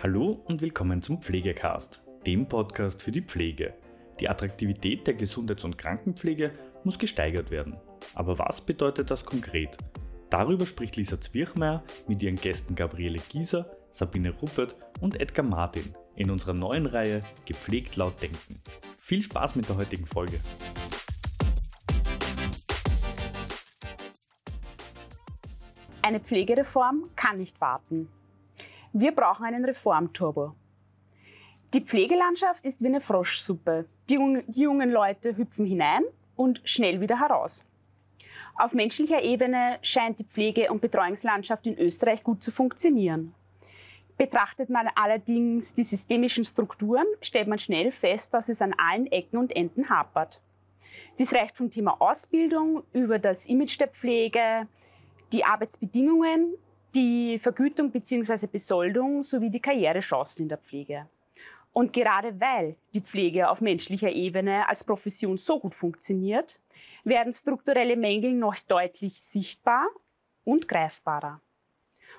Hallo und willkommen zum Pflegecast, dem Podcast für die Pflege. Die Attraktivität der Gesundheits- und Krankenpflege muss gesteigert werden. Aber was bedeutet das konkret? Darüber spricht Lisa Zwirchmeier mit ihren Gästen Gabriele Gieser, Sabine Ruppert und Edgar Martin in unserer neuen Reihe Gepflegt laut denken. Viel Spaß mit der heutigen Folge. Eine Pflegereform kann nicht warten. Wir brauchen einen Reformturbo. Die Pflegelandschaft ist wie eine Froschsuppe. Die, jungen Leute hüpfen hinein und schnell wieder heraus. Auf menschlicher Ebene scheint die Pflege- und Betreuungslandschaft in Österreich gut zu funktionieren. Betrachtet man allerdings die systemischen Strukturen, stellt man schnell fest, dass es an allen Ecken und Enden hapert. Dies reicht vom Thema Ausbildung über das Image der Pflege, die Arbeitsbedingungen, die Vergütung bzw. Besoldung sowie die Karrierechancen in der Pflege. Und gerade weil die Pflege auf menschlicher Ebene als Profession so gut funktioniert, werden strukturelle Mängel noch deutlich sichtbar und greifbarer.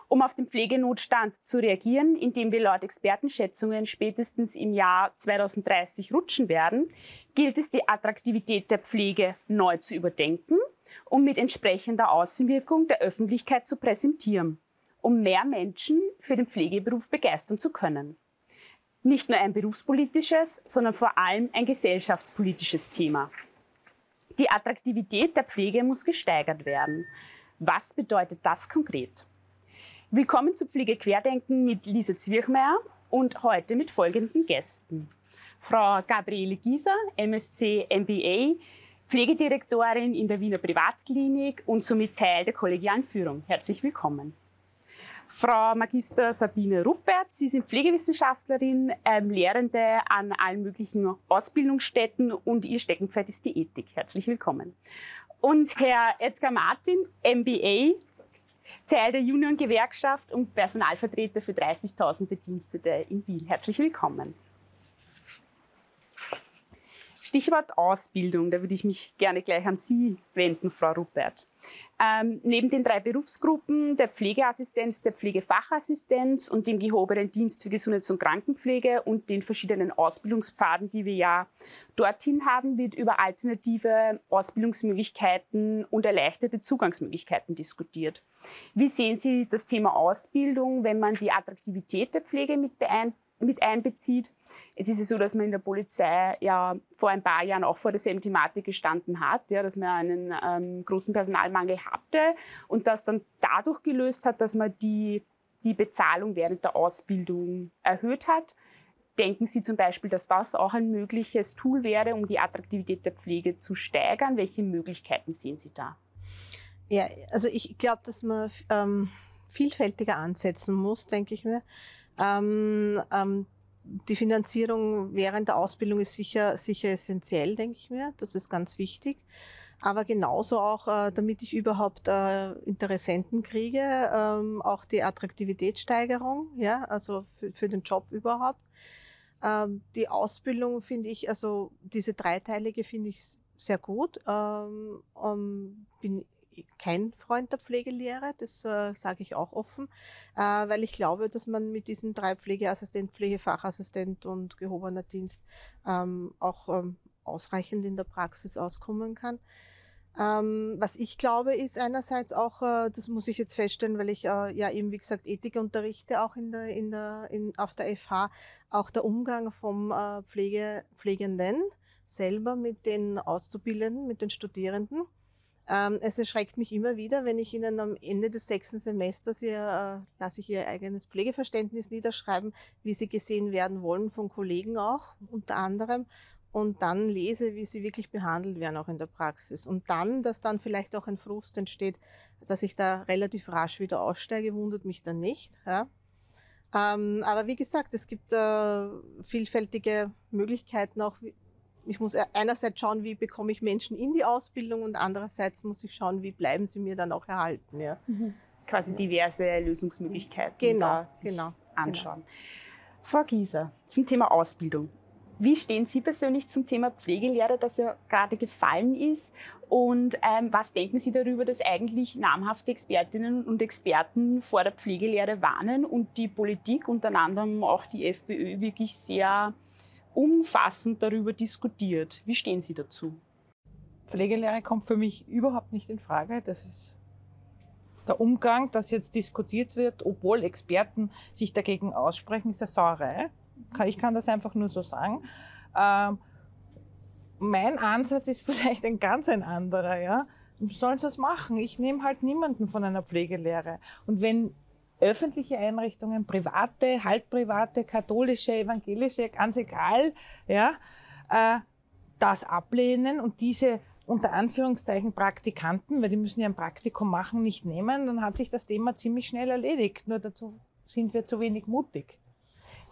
Um auf den Pflegenotstand zu reagieren, indem wir laut Expertenschätzungen spätestens im Jahr 2030 rutschen werden, gilt es, die Attraktivität der Pflege neu zu überdenken um mit entsprechender Außenwirkung der Öffentlichkeit zu präsentieren, um mehr Menschen für den Pflegeberuf begeistern zu können. Nicht nur ein berufspolitisches, sondern vor allem ein gesellschaftspolitisches Thema. Die Attraktivität der Pflege muss gesteigert werden. Was bedeutet das konkret? Willkommen zu Pflege Querdenken mit Lisa Zwirchmeier und heute mit folgenden Gästen. Frau Gabriele Gieser, MSc MBA, Pflegedirektorin in der Wiener Privatklinik und somit Teil der kollegialen Führung. Herzlich willkommen. Frau Magister Sabine Ruppert, Sie sind Pflegewissenschaftlerin, ähm, Lehrende an allen möglichen Ausbildungsstätten und Ihr Steckenpferd ist die Ethik. Herzlich willkommen. Und Herr Edgar Martin, MBA, Teil der Union-Gewerkschaft und Personalvertreter für 30.000 Bedienstete in Wien. Herzlich willkommen. Stichwort Ausbildung, da würde ich mich gerne gleich an Sie wenden, Frau Ruppert. Ähm, neben den drei Berufsgruppen der Pflegeassistenz, der Pflegefachassistenz und dem gehobenen Dienst für Gesundheits- und Krankenpflege und den verschiedenen Ausbildungspfaden, die wir ja dorthin haben, wird über alternative Ausbildungsmöglichkeiten und erleichterte Zugangsmöglichkeiten diskutiert. Wie sehen Sie das Thema Ausbildung, wenn man die Attraktivität der Pflege mit mit einbezieht. Es ist ja so, dass man in der Polizei ja vor ein paar Jahren auch vor derselben Thematik gestanden hat, ja, dass man einen ähm, großen Personalmangel hatte und das dann dadurch gelöst hat, dass man die, die Bezahlung während der Ausbildung erhöht hat. Denken Sie zum Beispiel, dass das auch ein mögliches Tool wäre, um die Attraktivität der Pflege zu steigern? Welche Möglichkeiten sehen Sie da? Ja, also ich glaube, dass man ähm, vielfältiger ansetzen muss, denke ich mir. Ähm, ähm, die Finanzierung während der Ausbildung ist sicher, sicher essentiell, denke ich mir. Das ist ganz wichtig. Aber genauso auch, äh, damit ich überhaupt äh, Interessenten kriege, ähm, auch die Attraktivitätssteigerung, ja, also für, für den Job überhaupt. Ähm, die Ausbildung finde ich, also diese dreiteilige finde ich sehr gut. Ähm, bin kein Freund der Pflegelehre, das äh, sage ich auch offen, äh, weil ich glaube, dass man mit diesen drei Pflegeassistent, Pflegefachassistent und gehobener Dienst ähm, auch ähm, ausreichend in der Praxis auskommen kann. Ähm, was ich glaube, ist einerseits auch, äh, das muss ich jetzt feststellen, weil ich äh, ja eben, wie gesagt, Ethik unterrichte, auch in der, in der, in, auf der FH, auch der Umgang vom äh, Pflege, Pflegenden selber mit den Auszubildenden, mit den Studierenden. Ähm, es erschreckt mich immer wieder, wenn ich Ihnen am Ende des sechsten Semesters ihr, äh, lasse ich Ihr eigenes Pflegeverständnis niederschreiben, wie Sie gesehen werden wollen von Kollegen auch unter anderem und dann lese, wie sie wirklich behandelt werden, auch in der Praxis. Und dann, dass dann vielleicht auch ein Frust entsteht, dass ich da relativ rasch wieder aussteige, wundert mich dann nicht. Ja. Ähm, aber wie gesagt, es gibt äh, vielfältige Möglichkeiten auch, ich muss einerseits schauen, wie bekomme ich Menschen in die Ausbildung und andererseits muss ich schauen, wie bleiben sie mir dann auch erhalten. Ja. Mhm. Quasi diverse Lösungsmöglichkeiten genau, genau, anschauen. Genau. Frau Gieser, zum Thema Ausbildung. Wie stehen Sie persönlich zum Thema Pflegelehre, das ja gerade gefallen ist? Und ähm, was denken Sie darüber, dass eigentlich namhafte Expertinnen und Experten vor der Pflegelehre warnen und die Politik, unter anderem auch die FPÖ, wirklich sehr umfassend darüber diskutiert? Wie stehen Sie dazu? Pflegelehre kommt für mich überhaupt nicht in Frage. Das ist der Umgang, das jetzt diskutiert wird, obwohl Experten sich dagegen aussprechen, ist eine Sauerei. Ich kann das einfach nur so sagen. Ähm, mein Ansatz ist vielleicht ein ganz ein anderer. Ja? Sollen sie das machen? Ich nehme halt niemanden von einer Pflegelehre. Und wenn öffentliche Einrichtungen, private, halbprivate, katholische, evangelische, ganz egal, ja, äh, das ablehnen und diese unter Anführungszeichen Praktikanten, weil die müssen ja ein Praktikum machen, nicht nehmen, dann hat sich das Thema ziemlich schnell erledigt. Nur dazu sind wir zu wenig mutig.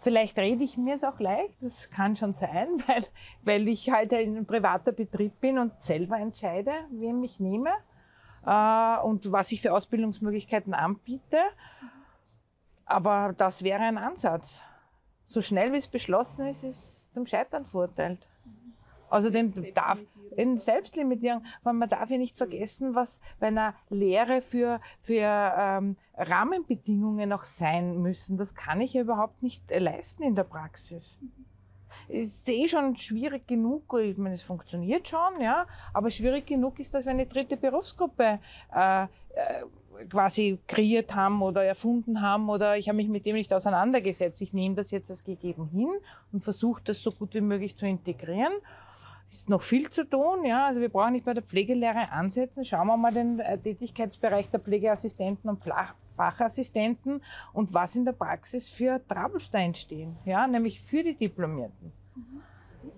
Vielleicht rede ich mir es auch leicht, das kann schon sein, weil, weil ich halt ein privater Betrieb bin und selber entscheide, wem ich nehme äh, und was ich für Ausbildungsmöglichkeiten anbiete. Aber das wäre ein Ansatz. So schnell wie es beschlossen ist, ist es zum Scheitern verurteilt. Außerdem darf in Selbstlimitierung, weil man darf ja nicht vergessen, was bei einer Lehre für, für ähm, Rahmenbedingungen auch sein müssen. Das kann ich ja überhaupt nicht leisten in der Praxis. Ist eh schon schwierig genug, ich meine, es funktioniert schon, ja, aber schwierig genug ist, dass wir eine dritte Berufsgruppe äh, äh, quasi kreiert haben oder erfunden haben oder ich habe mich mit dem nicht auseinandergesetzt. Ich nehme das jetzt als gegeben hin und versuche das so gut wie möglich zu integrieren ist noch viel zu tun. Ja? Also wir brauchen nicht bei der Pflegelehre ansetzen. Schauen wir mal den äh, Tätigkeitsbereich der Pflegeassistenten und Fachassistenten und was in der Praxis für Troubles entstehen, ja? nämlich für die Diplomierten. Mhm.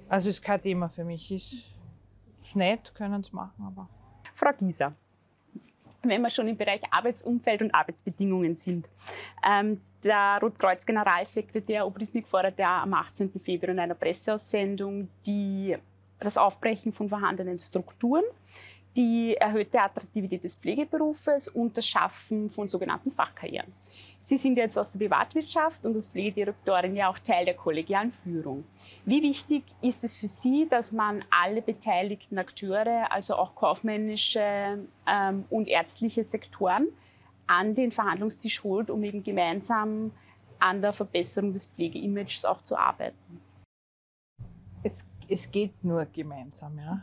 Also ist kein Thema für mich. Ist, ist nett, können es machen, aber. Frau Gieser, wenn wir schon im Bereich Arbeitsumfeld und Arbeitsbedingungen sind. Ähm, der Rotkreuz-Generalsekretär Obrisnik fordert ja am 18. Februar in einer Presseaussendung die das Aufbrechen von vorhandenen Strukturen, die erhöhte Attraktivität des Pflegeberufes und das Schaffen von sogenannten Fachkarrieren. Sie sind jetzt aus der Privatwirtschaft und als Pflegedirektorin ja auch Teil der kollegialen Führung. Wie wichtig ist es für Sie, dass man alle beteiligten Akteure, also auch kaufmännische ähm, und ärztliche Sektoren, an den Verhandlungstisch holt, um eben gemeinsam an der Verbesserung des Pflegeimages auch zu arbeiten? Es es geht nur gemeinsam. Ja.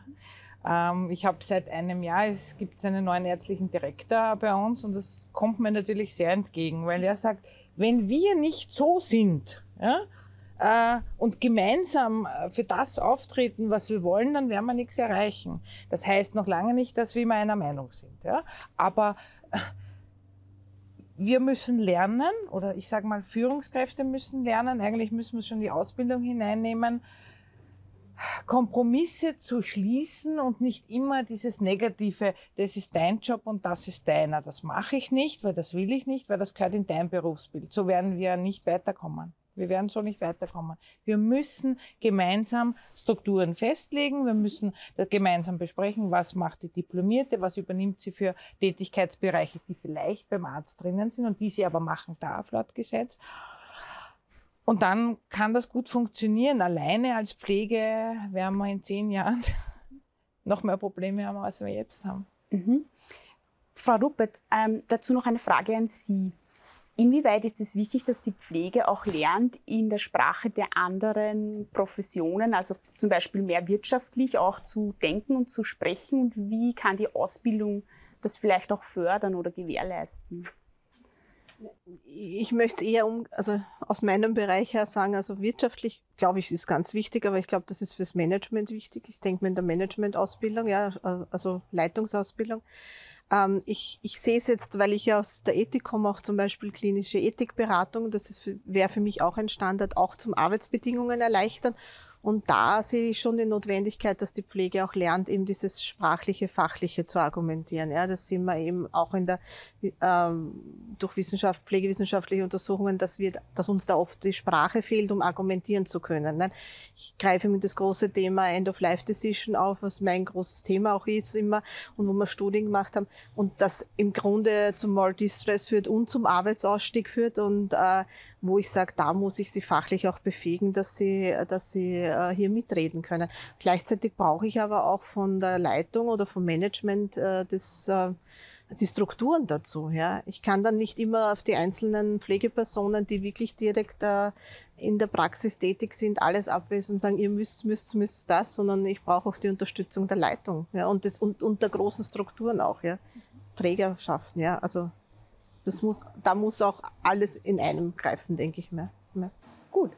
Ähm, ich habe seit einem Jahr, es gibt einen neuen ärztlichen Direktor bei uns und das kommt mir natürlich sehr entgegen, weil er sagt, wenn wir nicht so sind ja, äh, und gemeinsam äh, für das auftreten, was wir wollen, dann werden wir nichts erreichen. Das heißt noch lange nicht, dass wir immer einer Meinung sind. Ja. Aber äh, wir müssen lernen, oder ich sage mal, Führungskräfte müssen lernen, eigentlich müssen wir schon die Ausbildung hineinnehmen, Kompromisse zu schließen und nicht immer dieses negative, das ist dein Job und das ist deiner. Das mache ich nicht, weil das will ich nicht, weil das gehört in dein Berufsbild. So werden wir nicht weiterkommen. Wir werden so nicht weiterkommen. Wir müssen gemeinsam Strukturen festlegen. Wir müssen gemeinsam besprechen, was macht die Diplomierte, was übernimmt sie für Tätigkeitsbereiche, die vielleicht beim Arzt drinnen sind und die sie aber machen darf laut Gesetz. Und dann kann das gut funktionieren. Alleine als Pflege werden wir in zehn Jahren noch mehr Probleme haben, als wir jetzt haben. Mhm. Frau Ruppert, ähm, dazu noch eine Frage an Sie. Inwieweit ist es wichtig, dass die Pflege auch lernt, in der Sprache der anderen Professionen, also zum Beispiel mehr wirtschaftlich auch zu denken und zu sprechen? Und wie kann die Ausbildung das vielleicht auch fördern oder gewährleisten? Ich möchte es eher um, also aus meinem Bereich her sagen, also wirtschaftlich glaube ich, ist ganz wichtig, aber ich glaube, das ist fürs Management wichtig. Ich denke mir in der Managementausbildung, ja, also Leitungsausbildung. Ähm, ich, ich sehe es jetzt, weil ich ja aus der Ethik komme, auch zum Beispiel klinische Ethikberatung. Das wäre für mich auch ein Standard, auch zum Arbeitsbedingungen erleichtern und da sehe ich schon die Notwendigkeit, dass die Pflege auch lernt, eben dieses sprachliche, fachliche zu argumentieren. Ja, das sehen wir eben auch in der, ähm, durch Wissenschaft, pflegewissenschaftliche Untersuchungen, dass wir, dass uns da oft die Sprache fehlt, um argumentieren zu können. Ne? Ich greife mit das große Thema End-of-Life-Decision auf, was mein großes Thema auch ist immer und wo wir Studien gemacht haben und das im Grunde zum Multistress führt und zum Arbeitsausstieg führt und, äh, wo ich sage, da muss ich sie fachlich auch befähigen, dass sie, dass sie äh, hier mitreden können. Gleichzeitig brauche ich aber auch von der Leitung oder vom Management äh, des äh, die Strukturen dazu. Ja. Ich kann dann nicht immer auf die einzelnen Pflegepersonen, die wirklich direkt äh, in der Praxis tätig sind, alles abwesen und sagen, ihr müsst, müsst, müsst das, sondern ich brauche auch die Unterstützung der Leitung ja, und, des, und, und der großen Strukturen auch, ja. Trägerschaften, ja. Also das muss, da muss auch alles in einem greifen, denke ich mir. Gut.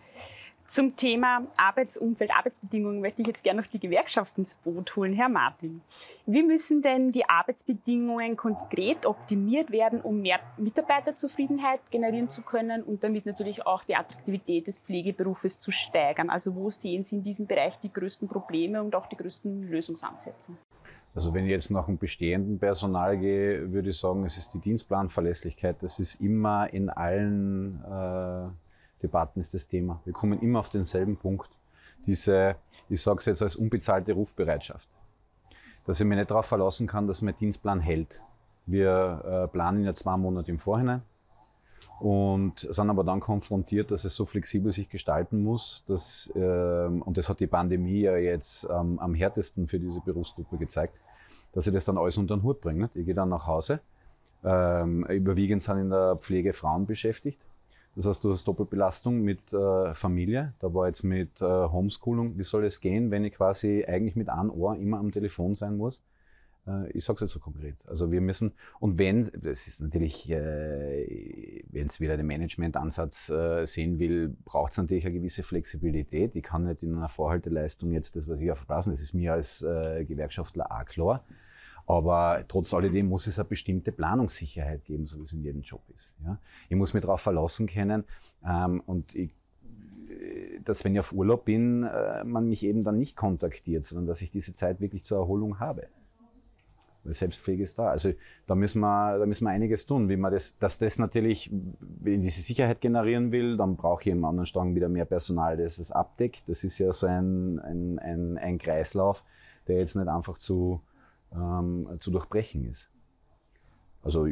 Zum Thema Arbeitsumfeld, Arbeitsbedingungen möchte ich jetzt gerne noch die Gewerkschaft ins Boot holen. Herr Martin, wie müssen denn die Arbeitsbedingungen konkret optimiert werden, um mehr Mitarbeiterzufriedenheit generieren zu können und damit natürlich auch die Attraktivität des Pflegeberufes zu steigern? Also wo sehen Sie in diesem Bereich die größten Probleme und auch die größten Lösungsansätze? Also wenn ich jetzt nach dem bestehenden Personal gehe, würde ich sagen, es ist die Dienstplanverlässlichkeit. Das ist immer in allen äh, Debatten ist das Thema. Wir kommen immer auf denselben Punkt. Diese, ich sage es jetzt als unbezahlte Rufbereitschaft. Dass ich mich nicht darauf verlassen kann, dass mein Dienstplan hält. Wir äh, planen ja zwei Monate im Vorhinein und sind aber dann konfrontiert, dass es so flexibel sich gestalten muss. Dass, ähm, und das hat die Pandemie ja jetzt ähm, am härtesten für diese Berufsgruppe gezeigt, dass ich das dann alles unter den Hut bringe. Nicht? Ich gehe dann nach Hause. Ähm, überwiegend sind in der Pflege Frauen beschäftigt. Das heißt, du hast Doppelbelastung mit äh, Familie. Da war jetzt mit äh, Homeschooling, wie soll es gehen, wenn ich quasi eigentlich mit einem Ohr immer am Telefon sein muss? Äh, ich sage es jetzt so konkret. Also wir müssen, und wenn, das ist natürlich, äh, wenn es wieder den Managementansatz äh, sehen will, braucht es natürlich eine gewisse Flexibilität. Ich kann nicht in einer Vorhalteleistung jetzt das, was ich auf das ist mir als Gewerkschaftler auch klar. Aber trotz alledem muss es eine bestimmte Planungssicherheit geben, so wie es in jedem Job ist. Ja? Ich muss mich darauf verlassen können ähm, und ich, dass wenn ich auf Urlaub bin, man mich eben dann nicht kontaktiert, sondern dass ich diese Zeit wirklich zur Erholung habe. Selbstpflege ist da. Also da müssen wir, da müssen wir einiges tun. Wie man das, dass das natürlich, wenn diese Sicherheit generieren will, dann brauche ich im anderen Strang wieder mehr Personal, das es abdeckt. Das ist ja so ein, ein, ein, ein Kreislauf, der jetzt nicht einfach zu, ähm, zu durchbrechen ist. Also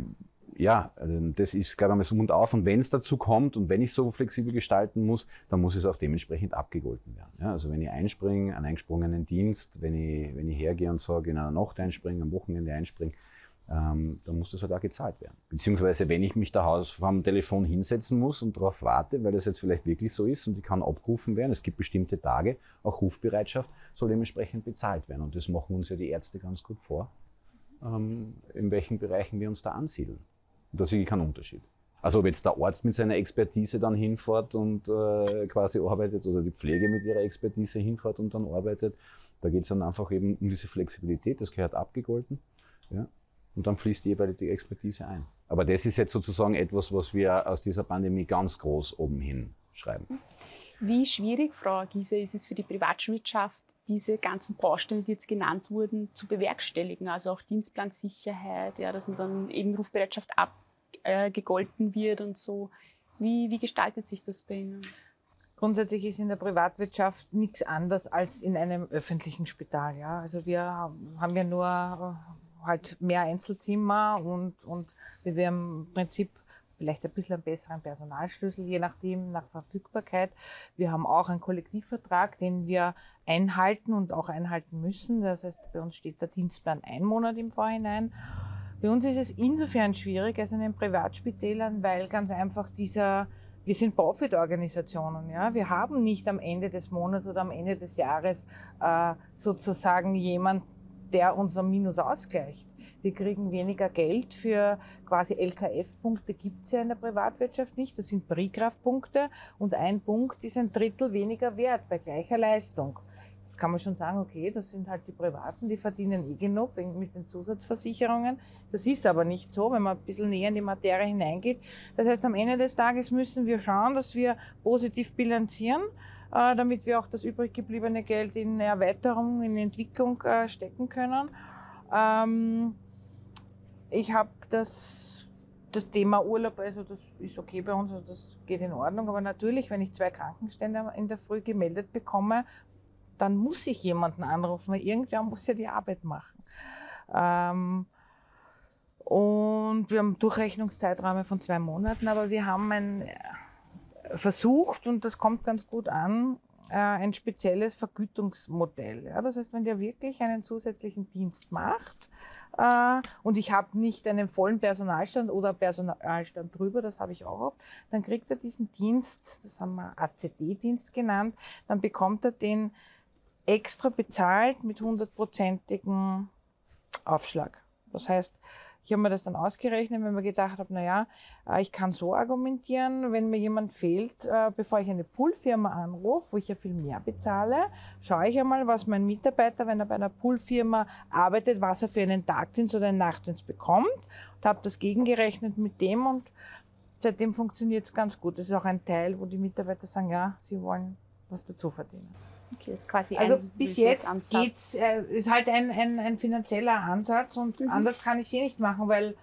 ja, ähm, das ist, glaube ich, mal so Mund auf. Und wenn es dazu kommt und wenn ich so flexibel gestalten muss, dann muss es auch dementsprechend abgegolten werden. Ja, also wenn ich einspringe, einen eingesprungenen Dienst, wenn ich, wenn ich hergehe und sage, in einer Nacht einspringe, am Wochenende einspringe, ähm, dann muss das halt auch gezahlt werden. Beziehungsweise, wenn ich mich da vom Telefon hinsetzen muss und darauf warte, weil das jetzt vielleicht wirklich so ist und die kann abgerufen werden, es gibt bestimmte Tage, auch Rufbereitschaft, soll dementsprechend bezahlt werden. Und das machen uns ja die Ärzte ganz gut vor, ähm, in welchen Bereichen wir uns da ansiedeln. Und da sehe ich keinen Unterschied. Also ob jetzt der Arzt mit seiner Expertise dann hinfährt und äh, quasi arbeitet oder die Pflege mit ihrer Expertise hinfährt und dann arbeitet, da geht es dann einfach eben um diese Flexibilität, das gehört abgegolten. Ja und dann fließt die jeweilige Expertise ein. Aber das ist jetzt sozusagen etwas, was wir aus dieser Pandemie ganz groß oben hin schreiben. Wie schwierig, Frau Giese, ist es für die Privatwirtschaft, diese ganzen Bausteine, die jetzt genannt wurden, zu bewerkstelligen? Also auch Dienstplansicherheit, ja, dass man dann eben Rufbereitschaft abgegolten äh, wird und so. Wie, wie gestaltet sich das bei Ihnen? Grundsätzlich ist in der Privatwirtschaft nichts anders als in einem öffentlichen Spital. Ja? Also wir haben ja nur halt mehr Einzelzimmer und, und wir haben im Prinzip vielleicht ein bisschen einen besseren Personalschlüssel, je nachdem, nach Verfügbarkeit. Wir haben auch einen Kollektivvertrag, den wir einhalten und auch einhalten müssen. Das heißt, bei uns steht der Dienstplan ein Monat im Vorhinein. Bei uns ist es insofern schwierig als in den Privatspitälern, weil ganz einfach dieser, wir sind Profit-Organisationen, ja. Wir haben nicht am Ende des Monats oder am Ende des Jahres äh, sozusagen jemand, der unser Minus ausgleicht. Wir kriegen weniger Geld für quasi LKF-Punkte gibt es ja in der Privatwirtschaft nicht. Das sind Briefkraftpunkte und ein Punkt ist ein Drittel weniger wert bei gleicher Leistung. Jetzt kann man schon sagen, okay, das sind halt die Privaten, die verdienen eh genug mit den Zusatzversicherungen. Das ist aber nicht so, wenn man ein bisschen näher in die Materie hineingeht. Das heißt, am Ende des Tages müssen wir schauen, dass wir positiv bilanzieren damit wir auch das übrig gebliebene Geld in Erweiterung, in Entwicklung äh, stecken können. Ähm, ich habe das, das Thema Urlaub, also das ist okay bei uns, also das geht in Ordnung, aber natürlich, wenn ich zwei Krankenstände in der Früh gemeldet bekomme, dann muss ich jemanden anrufen, weil irgendwer muss ja die Arbeit machen. Ähm, und wir haben Durchrechnungszeiträume von zwei Monaten, aber wir haben ein versucht, und das kommt ganz gut an, äh, ein spezielles Vergütungsmodell. Ja? Das heißt, wenn der wirklich einen zusätzlichen Dienst macht äh, und ich habe nicht einen vollen Personalstand oder Personalstand drüber, das habe ich auch oft, dann kriegt er diesen Dienst, das haben wir ACD-Dienst genannt, dann bekommt er den extra bezahlt mit hundertprozentigem Aufschlag. Das heißt, ich habe mir das dann ausgerechnet, wenn mir gedacht habe, naja, äh, ich kann so argumentieren, wenn mir jemand fehlt, äh, bevor ich eine Poolfirma anrufe, wo ich ja viel mehr bezahle, schaue ich einmal, was mein Mitarbeiter, wenn er bei einer Poolfirma arbeitet, was er für einen Tagdienst oder einen Nachtdienst bekommt und habe das gegengerechnet mit dem und seitdem funktioniert es ganz gut. Das ist auch ein Teil, wo die Mitarbeiter sagen, ja, sie wollen was dazu verdienen. Okay, ist quasi also bis jetzt geht's, äh, ist halt ein, ein, ein finanzieller Ansatz und mhm. anders kann ich sie nicht machen, weil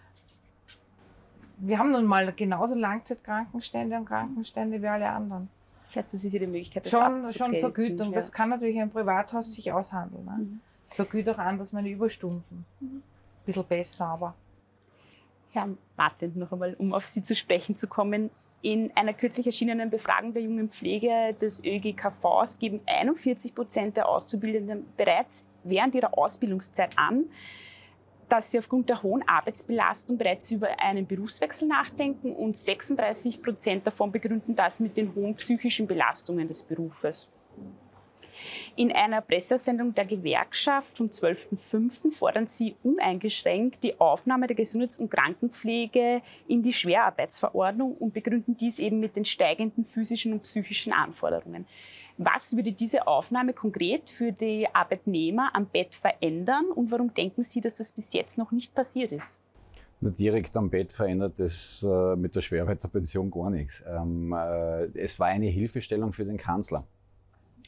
wir haben nun mal genauso Langzeitkrankenstände und Krankenstände wie alle anderen. Das heißt, das ist ja die Möglichkeit, das Schon, schon Vergütung. Ja. Das kann natürlich ein Privathaus sich aushandeln. Ne? Mhm. Ich vergüte auch anders meine Überstunden. Mhm. Ein bisschen besser, aber. Herr Martin, noch einmal, um auf Sie zu sprechen zu kommen. In einer kürzlich erschienenen Befragung der jungen Pflege des ÖGKVs geben 41 Prozent der Auszubildenden bereits während ihrer Ausbildungszeit an, dass sie aufgrund der hohen Arbeitsbelastung bereits über einen Berufswechsel nachdenken und 36 Prozent davon begründen das mit den hohen psychischen Belastungen des Berufes. In einer Pressesendung der Gewerkschaft vom 12.05. fordern sie uneingeschränkt die Aufnahme der Gesundheits- und Krankenpflege in die Schwerarbeitsverordnung und begründen dies eben mit den steigenden physischen und psychischen Anforderungen. Was würde diese Aufnahme konkret für die Arbeitnehmer am Bett verändern und warum denken Sie, dass das bis jetzt noch nicht passiert ist? direkt am Bett verändert das äh, mit der Schwerarbeiterpension gar nichts. Ähm, äh, es war eine Hilfestellung für den Kanzler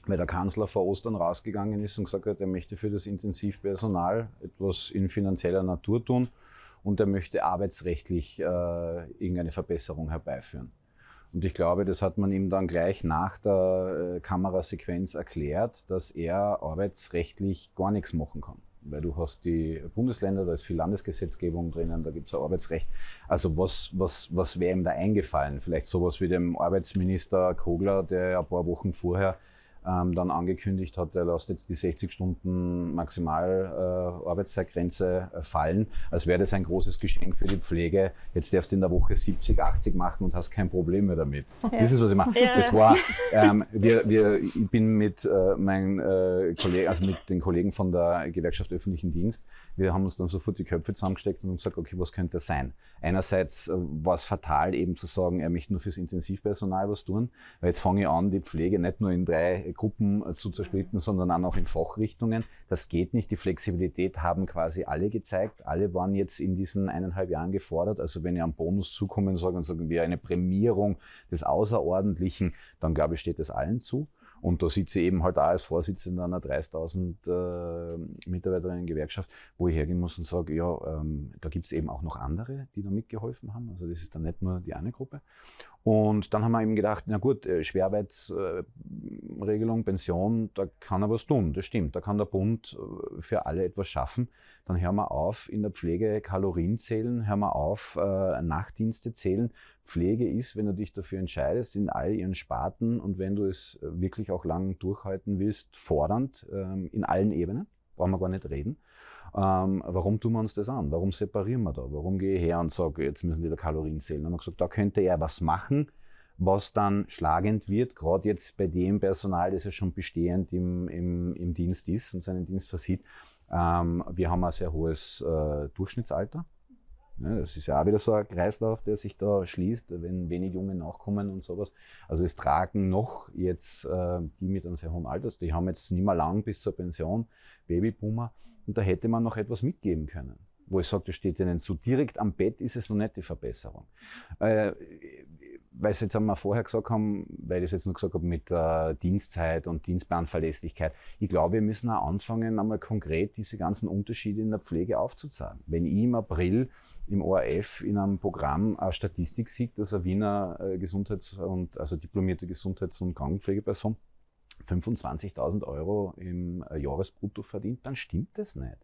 weil der Kanzler vor Ostern rausgegangen ist und gesagt hat, er möchte für das Intensivpersonal etwas in finanzieller Natur tun und er möchte arbeitsrechtlich äh, irgendeine Verbesserung herbeiführen. Und ich glaube, das hat man ihm dann gleich nach der äh, Kamerasequenz erklärt, dass er arbeitsrechtlich gar nichts machen kann. Weil du hast die Bundesländer, da ist viel Landesgesetzgebung drinnen, da gibt es Arbeitsrecht. Also was, was, was wäre ihm da eingefallen? Vielleicht sowas wie dem Arbeitsminister Kogler, der ein paar Wochen vorher ähm, dann angekündigt hat, er lässt jetzt die 60 Stunden Maximal äh, Arbeitszeitgrenze äh, fallen, als wäre das ein großes Geschenk für die Pflege. Jetzt darfst du in der Woche 70, 80 machen und hast kein Problem mehr damit. Ja. Das ist, was ich meine. Ja. Das war, ähm, wir, wir, ich bin mit äh, meinen äh, Kollegen, also mit den Kollegen von der Gewerkschaft Öffentlichen Dienst, wir haben uns dann sofort die Köpfe zusammengesteckt und gesagt, okay, was könnte das sein? Einerseits äh, war es fatal, eben zu sagen, er möchte nur fürs Intensivpersonal was tun, weil jetzt fange ich an, die Pflege nicht nur in drei Gruppen äh, zu zersplitten, sondern auch noch in Fachrichtungen. Das geht nicht. Die Flexibilität haben quasi alle gezeigt. Alle waren jetzt in diesen eineinhalb Jahren gefordert. Also wenn ich am Bonus zukommen und sagen, wir eine Prämierung des Außerordentlichen, dann glaube ich, steht es allen zu. Und da sitze ich eben halt auch als Vorsitzender einer 30.000 äh, Mitarbeiterinnen-Gewerkschaft, wo ich hergehen muss und sage, ja, ähm, da gibt es eben auch noch andere, die da mitgeholfen haben. Also das ist dann nicht nur die eine Gruppe. Und dann haben wir eben gedacht, na gut, äh, Schwerarbeitsregelung, Pension, da kann er was tun. Das stimmt, da kann der Bund äh, für alle etwas schaffen. Dann hören wir auf, in der Pflege Kalorien zählen, hören wir auf, äh, Nachtdienste zählen. Pflege ist, wenn du dich dafür entscheidest, in all ihren Sparten und wenn du es wirklich auch lang durchhalten willst, fordernd ähm, in allen Ebenen. Brauchen wir gar nicht reden. Ähm, warum tun wir uns das an? Warum separieren wir da? Warum gehe ich her und sage, jetzt müssen die da Kalorien zählen? Dann haben wir gesagt, da könnte er was machen, was dann schlagend wird, gerade jetzt bei dem Personal, das ja schon bestehend im, im, im Dienst ist und seinen Dienst versieht. Ähm, wir haben ein sehr hohes äh, Durchschnittsalter. Ja, das ist ja auch wieder so ein Kreislauf, der sich da schließt, wenn wenig Junge nachkommen und sowas. Also es tragen noch jetzt äh, die mit einem sehr hohen Alter, die haben jetzt nicht mehr lang bis zur Pension, Babyboomer. Und da hätte man noch etwas mitgeben können. Wo ich sage, das steht Ihnen zu. Direkt am Bett ist es noch nicht die Verbesserung. Äh, weil Sie jetzt einmal vorher gesagt haben, weil ich es jetzt nur gesagt habe mit äh, Dienstzeit und Dienstplanverlässlichkeit. Ich glaube, wir müssen auch anfangen, einmal konkret diese ganzen Unterschiede in der Pflege aufzuzeigen. Wenn ich im April im ORF in einem Programm eine Statistik sieht, dass eine Wiener äh, Gesundheits- und also diplomierte Gesundheits- und Krankenpflegeperson 25.000 Euro im äh, Jahresbrutto verdient, dann stimmt das nicht.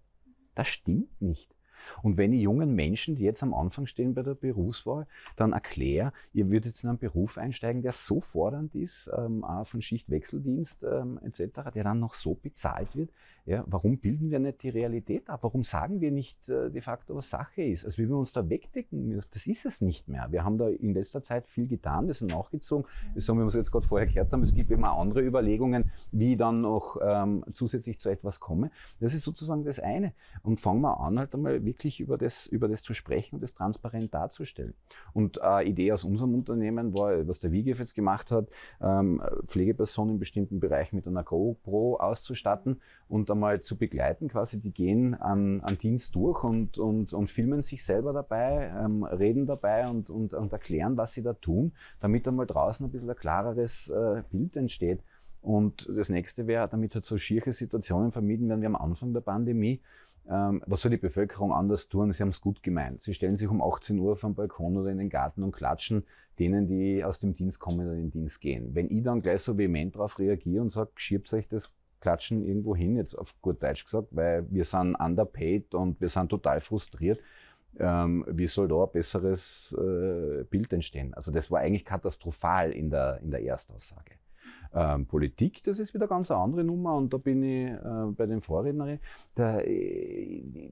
Das stimmt nicht. Und wenn ich jungen Menschen, die jetzt am Anfang stehen bei der Berufswahl, dann erkläre, ihr würdet jetzt in einen Beruf einsteigen, der so fordernd ist, ähm, auch von Schichtwechseldienst ähm, etc., der dann noch so bezahlt wird, ja, warum bilden wir nicht die Realität ab? Warum sagen wir nicht äh, de facto, was Sache ist? Also wie wir uns da wegdecken, das ist es nicht mehr. Wir haben da in letzter Zeit viel getan, wir sind nachgezogen. Das haben wir uns jetzt gerade vorher gehört haben. Es gibt immer andere Überlegungen, wie ich dann noch ähm, zusätzlich zu etwas komme. Das ist sozusagen das eine. Und fangen wir an, halt einmal wirklich über das, über das zu sprechen und das transparent darzustellen. Und eine Idee aus unserem Unternehmen war, was der WIGEF jetzt gemacht hat, ähm, Pflegepersonen in bestimmten Bereichen mit einer GoPro auszustatten und einmal zu begleiten, quasi, die gehen an, an Dienst durch und, und, und filmen sich selber dabei, ähm, reden dabei und, und, und erklären, was sie da tun, damit einmal draußen ein bisschen ein klareres äh, Bild entsteht. Und das nächste wäre, damit halt so schiere Situationen vermieden werden wie am Anfang der Pandemie. Ähm, was soll die Bevölkerung anders tun? Sie haben es gut gemeint. Sie stellen sich um 18 Uhr vom Balkon oder in den Garten und klatschen denen, die aus dem Dienst kommen oder in den Dienst gehen. Wenn ich dann gleich so vehement darauf reagiere und sage, schiebt euch das klatschen irgendwo hin, jetzt auf gut Deutsch gesagt, weil wir sind underpaid und wir sind total frustriert. Ähm, wie soll da ein besseres äh, Bild entstehen? Also das war eigentlich katastrophal in der, in der Erstaussage. Ähm, Politik, das ist wieder ganz eine andere Nummer und da bin ich äh, bei den Vorrednerinnen. äh,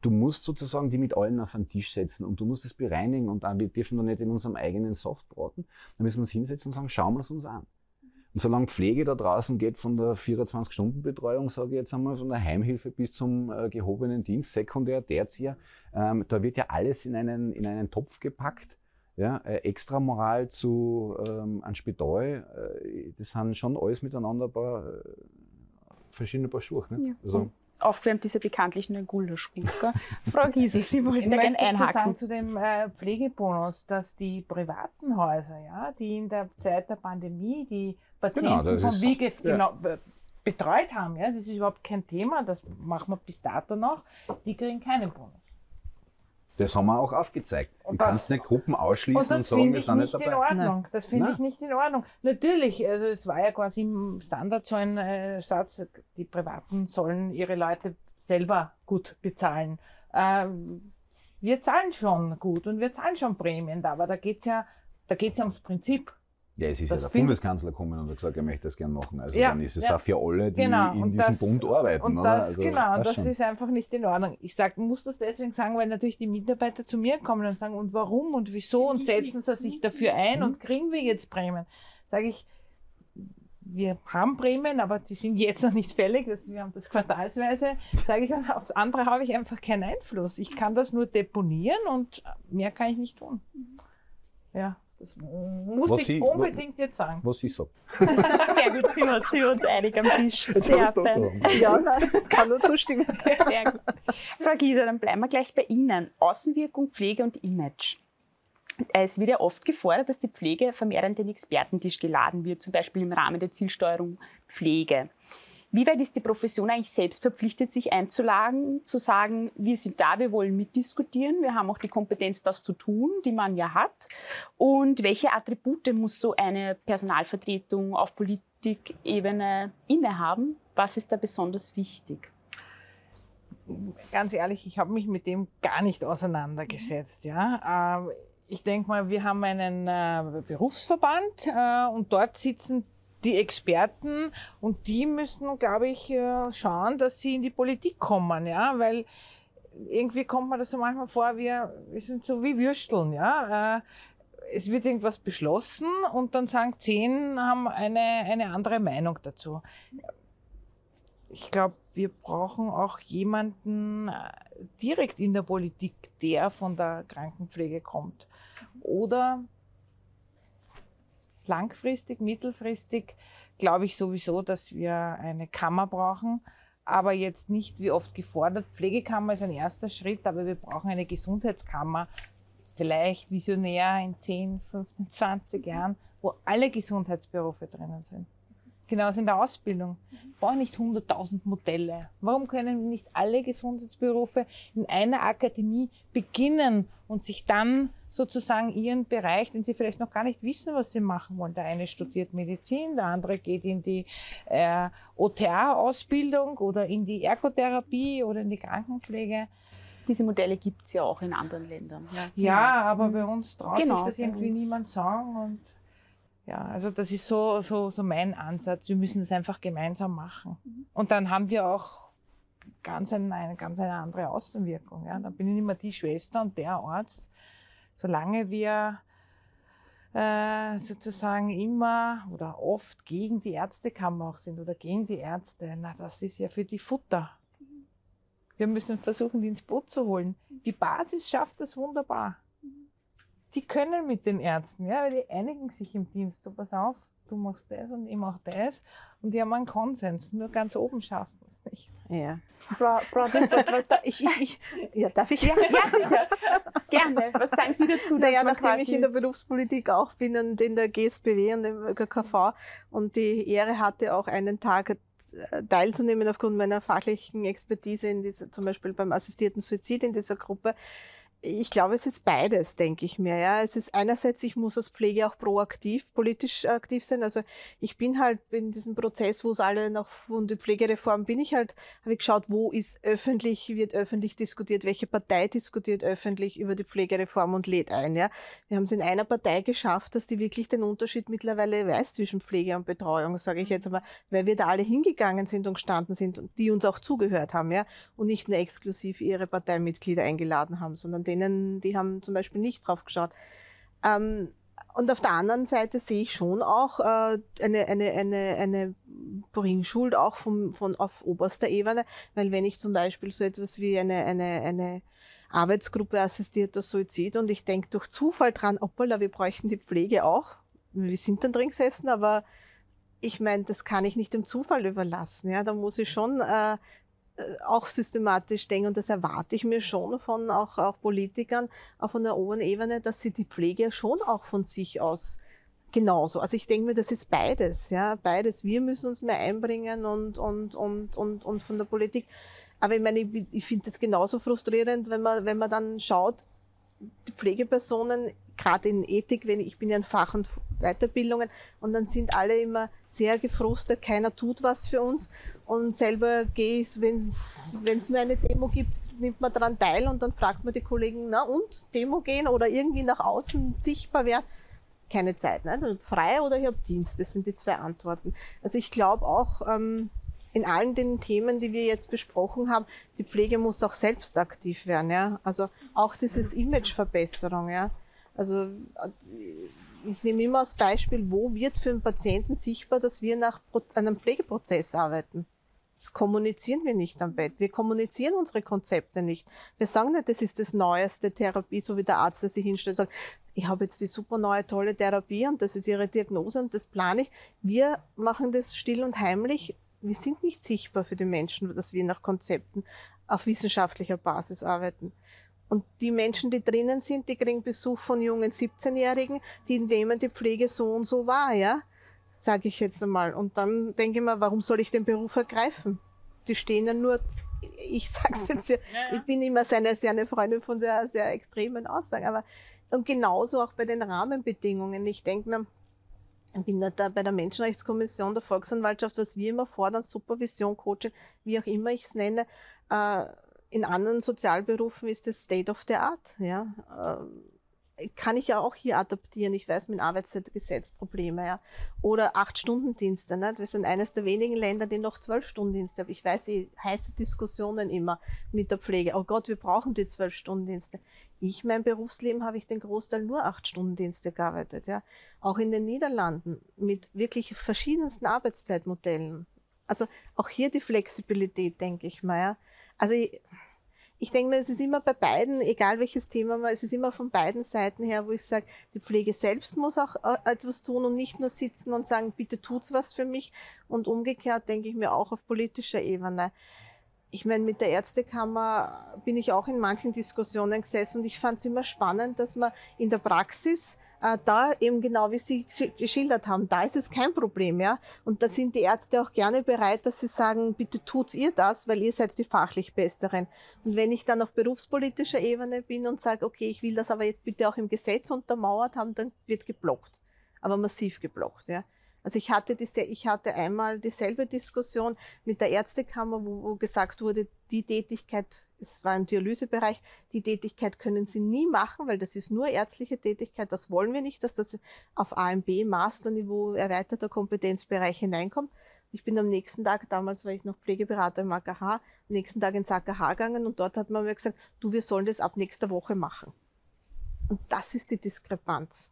du musst sozusagen die mit allen auf den Tisch setzen und du musst es bereinigen und auch, wir dürfen doch nicht in unserem eigenen Soft braten. Da müssen wir uns hinsetzen und sagen, schauen wir es uns an. Und solange Pflege da draußen geht, von der 24-Stunden-Betreuung, sage ich jetzt einmal, von der Heimhilfe bis zum äh, gehobenen Dienst, Sekundär, Tertiär, ähm, da wird ja alles in einen, in einen Topf gepackt. Ja, äh, Extramoral zu ähm, ein Spital, äh, das sind schon alles miteinander ein paar äh, verschiedene Paar Schuhe. Ja. Also, aufgewärmt ist ja bekanntlich nur ein Gulaschgut. Frau Giese, Sie wollten ich da gerne einhaken. sagen zu dem äh, Pflegebonus, dass die privaten Häuser, ja, die in der Zeit der Pandemie die Patienten Genau, vom ist- WIGEF ja. genau, be- betreut haben, ja, das ist überhaupt kein Thema, das machen wir bis dato noch, die kriegen keinen Bonus. Das haben wir auch aufgezeigt. Und du das- kannst nicht Gruppen ausschließen Und und, das sagen, finde wir ich sind nicht nicht in dabei. Ordnung. Das finde ich nicht in Ordnung. Natürlich, also es war ja quasi im Standard so ein äh, Satz, die Privaten sollen ihre Leute selber gut bezahlen. Äh, wir zahlen schon gut und wir zahlen schon Prämien, aber da geht es ja, da geht's ja ums Prinzip. Ja, es ist ja Das der find- Bundeskanzler gekommen und hat gesagt, er möchte das gerne machen. Also Ja, dann ist es ja. auch für alle, die Genau, in und diesem das- Bund arbeiten. Und das, Also, genau, das schon. ist einfach nicht in Ordnung. Ich sag, muss das deswegen sagen, weil natürlich die Mitarbeiter zu mir kommen und sagen, und warum und wieso und setzen sie sich dafür ein Mhm. und kriegen wir jetzt Prämien? Sage ich, wir haben Prämien, aber die sind jetzt noch nicht fällig, das, wir haben das quartalsweise, sage ich, und aufs andere habe ich einfach keinen Einfluss. Ich kann das nur deponieren und mehr kann ich nicht tun. Ja, das musste Was ich Sie- unbedingt jetzt sagen. Was ich sage. Sehr gut, sind wir, sind wir uns einig am Tisch. Sehr fein. Ja, nein, kann nur zustimmen. Sehr gut. Frau Gieser, dann bleiben wir gleich bei Ihnen. Außenwirkung, Pflege und Image. Es wird ja oft gefordert, dass die Pflege vermehrt an den Expertentisch geladen wird, zum Beispiel im Rahmen der Zielsteuerung Pflege. Wie weit ist die Profession eigentlich selbst verpflichtet, sich einzuladen, zu sagen, wir sind da, wir wollen mitdiskutieren, wir haben auch die Kompetenz, das zu tun, die man ja hat? Und welche Attribute muss so eine Personalvertretung auf Politikebene innehaben? Was ist da besonders wichtig? ganz ehrlich, ich habe mich mit dem gar nicht auseinandergesetzt. Ja? Ähm, ich denke mal, wir haben einen äh, Berufsverband äh, und dort sitzen die Experten und die müssen, glaube ich, äh, schauen, dass sie in die Politik kommen, ja, weil irgendwie kommt mir das so manchmal vor, wir, wir sind so wie Würsteln, ja. Äh, es wird irgendwas beschlossen und dann sagen zehn, haben eine, eine andere Meinung dazu ich glaube, wir brauchen auch jemanden äh, direkt in der Politik, der von der Krankenpflege kommt. Oder langfristig, mittelfristig glaube ich sowieso, dass wir eine Kammer brauchen. Aber jetzt nicht wie oft gefordert. Pflegekammer ist ein erster Schritt, aber wir brauchen eine Gesundheitskammer, vielleicht visionär in 10, 15, 20 Jahren, wo alle Gesundheitsberufe drinnen sind. Genauso in der Ausbildung. Brauchen nicht 100.000 Modelle. Warum können nicht alle Gesundheitsberufe in einer Akademie beginnen und sich dann sozusagen ihren Bereich, den sie vielleicht noch gar nicht wissen, was sie machen wollen. Der eine studiert Medizin, der andere geht in die äh, OTA-Ausbildung oder in die Ergotherapie oder in die Krankenpflege. diese Modelle gibt es ja auch in anderen Ländern. Ja, ja aber bei uns traut Genau, sich das irgendwie niemand sagen. Und ja, also das ist so, so, so mein Ansatz. Wir müssen das einfach gemeinsam machen. Und dann haben wir auch ganz eine, eine, ganz eine andere Außenwirkung. Ja. Dann bin ich mehr die Schwester und der Arzt. Solange wir äh, sozusagen immer oder oft gegen die Ärztekammer auch sind oder gegen die Ärzte, na, das ist ja für die Futter. Wir müssen versuchen, die ins Boot zu holen. Die Basis schafft das wunderbar. Die können mit den Ärzten, ja, weil die einigen sich im Dienst. Du pass auf, du machst das und ich mach das. Und die haben einen Konsens. Nur ganz oben schaffen es nicht. Ja. Frau, Frau Dimpert, was, Ich, ich, ich, ja, darf ich? ja, ja, sicher. Gerne. Was sagen Sie dazu? Naja, nachdem ich in der Berufspolitik auch bin und in der GSBW und im KV und die Ehre hatte, auch einen Tag äh, teilzunehmen aufgrund meiner fachlichen Expertise in dieser, zum Beispiel beim assistierten Suizid in dieser Gruppe. Ich glaube, es ist beides, denke ich mir. Ja, es ist einerseits, ich muss als Pflege auch proaktiv, politisch aktiv sein. Also ich bin halt in diesem Prozess, wo es alle noch von der Pflegereform bin ich halt, habe ich geschaut, wo ist öffentlich, wird öffentlich diskutiert, welche Partei diskutiert öffentlich über die Pflegereform und lädt ein. Ja, wir haben es in einer Partei geschafft, dass die wirklich den Unterschied mittlerweile weiß zwischen Pflege und Betreuung, sage ich jetzt einmal, weil wir da alle hingegangen sind und gestanden sind und die uns auch zugehört haben, ja, und nicht nur exklusiv ihre Parteimitglieder eingeladen haben, sondern denen, die haben zum Beispiel nicht drauf geschaut. Ähm, und auf der anderen Seite sehe ich schon auch äh, eine, eine, eine, eine Bringschuld auch vom, von auf oberster Ebene, weil wenn ich zum Beispiel so etwas wie eine, eine, eine Arbeitsgruppe assistierter Suizid und ich denke durch Zufall dran, hoppala, wir bräuchten die Pflege auch. Wir sind dann drin gesessen, aber ich meine, das kann ich nicht dem Zufall überlassen. Ja, da muss ich schon äh, auch systematisch denken und das erwarte ich mir schon von auch, auch Politikern, auch von der oberen Ebene, dass sie die Pflege schon auch von sich aus genauso. Also ich denke mir, das ist beides, ja, beides. Wir müssen uns mehr einbringen und, und, und, und, und von der Politik. Aber ich meine, ich, ich finde das genauso frustrierend, wenn man, wenn man dann schaut, die Pflegepersonen, gerade in Ethik, wenn ich, ich bin ja in Fach- und Weiterbildungen, und dann sind alle immer sehr gefrustet, keiner tut was für uns. Und selber gehe ich, wenn es nur eine Demo gibt, nimmt man daran teil und dann fragt man die Kollegen, na und, Demo gehen oder irgendwie nach außen sichtbar werden. Keine Zeit, ne? frei oder ich habe Dienst, das sind die zwei Antworten. Also ich glaube auch, ähm, in allen den Themen, die wir jetzt besprochen haben, die Pflege muss auch selbst aktiv werden, ja. Also auch dieses Imageverbesserung, ja. Also äh, ich nehme immer als Beispiel, wo wird für einen Patienten sichtbar, dass wir nach einem Pflegeprozess arbeiten. Das kommunizieren wir nicht am Bett. Wir kommunizieren unsere Konzepte nicht. Wir sagen nicht, das ist das neueste Therapie, so wie der Arzt, der sich hinstellt und sagt, ich habe jetzt die super neue, tolle Therapie und das ist Ihre Diagnose und das plane ich. Wir machen das still und heimlich. Wir sind nicht sichtbar für die Menschen, dass wir nach Konzepten auf wissenschaftlicher Basis arbeiten. Und die Menschen, die drinnen sind, die kriegen Besuch von jungen 17-Jährigen, die nehmen die Pflege so und so wahr, ja, sage ich jetzt einmal. Und dann denke ich mir, warum soll ich den Beruf ergreifen? Die stehen ja nur, ich sage es jetzt, ja, ich bin immer sehr eine, sehr eine Freundin von sehr, sehr extremen Aussagen, aber und genauso auch bei den Rahmenbedingungen. Ich denke mir, ich bin da bei der Menschenrechtskommission der Volksanwaltschaft, was wir immer fordern, Supervision, Coaching, wie auch immer ich es nenne, äh, in anderen Sozialberufen ist das State of the Art. Ja? Äh, kann ich ja auch hier adaptieren. Ich weiß mit Arbeitszeitgesetz Probleme. Ja? Oder Acht-Stunden-Dienste. Ne? Wir sind eines der wenigen Länder, die noch Zwölf-Stunden-Dienste haben. Ich weiß, die heiße Diskussionen immer mit der Pflege. Oh Gott, wir brauchen die Zwölf-Stunden-Dienste. Ich, mein Berufsleben, habe ich den Großteil nur Acht-Stunden-Dienste gearbeitet. Ja? Auch in den Niederlanden mit wirklich verschiedensten Arbeitszeitmodellen. Also auch hier die Flexibilität, denke ich mal. Ja? Also ich, ich denke mir, es ist immer bei beiden, egal welches Thema man, es ist immer von beiden Seiten her, wo ich sage, die Pflege selbst muss auch äh, etwas tun und nicht nur sitzen und sagen, bitte tut's was für mich. Und umgekehrt denke ich mir auch auf politischer Ebene. Ich meine, mit der Ärztekammer bin ich auch in manchen Diskussionen gesessen und ich fand es immer spannend, dass man in der Praxis äh, da eben genau wie Sie gesch- geschildert haben, da ist es kein Problem, ja. Und da sind die Ärzte auch gerne bereit, dass sie sagen, bitte tut ihr das, weil ihr seid die fachlich Besseren. Und wenn ich dann auf berufspolitischer Ebene bin und sage, okay, ich will das aber jetzt bitte auch im Gesetz untermauert haben, dann wird geblockt. Aber massiv geblockt, ja. Also ich hatte, diese, ich hatte einmal dieselbe Diskussion mit der Ärztekammer, wo, wo gesagt wurde, die Tätigkeit, es war im Dialysebereich, die Tätigkeit können Sie nie machen, weil das ist nur ärztliche Tätigkeit. Das wollen wir nicht, dass das auf AMB, Masterniveau, erweiterter Kompetenzbereich hineinkommt. Ich bin am nächsten Tag, damals war ich noch Pflegeberater im AKH, am nächsten Tag ins AKH gegangen und dort hat man mir gesagt, du, wir sollen das ab nächster Woche machen. Und das ist die Diskrepanz.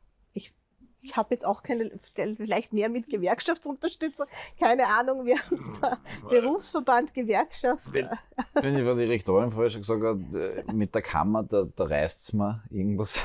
Ich, habe jetzt auch keine, vielleicht mehr mit Gewerkschaftsunterstützung, keine Ahnung, wir haben uns da Berufsverband, Gewerkschaft. Wenn, wenn ich, was die Rektorin vorher schon gesagt hat, äh, mit der Kammer, da, da reißt es mir irgendwas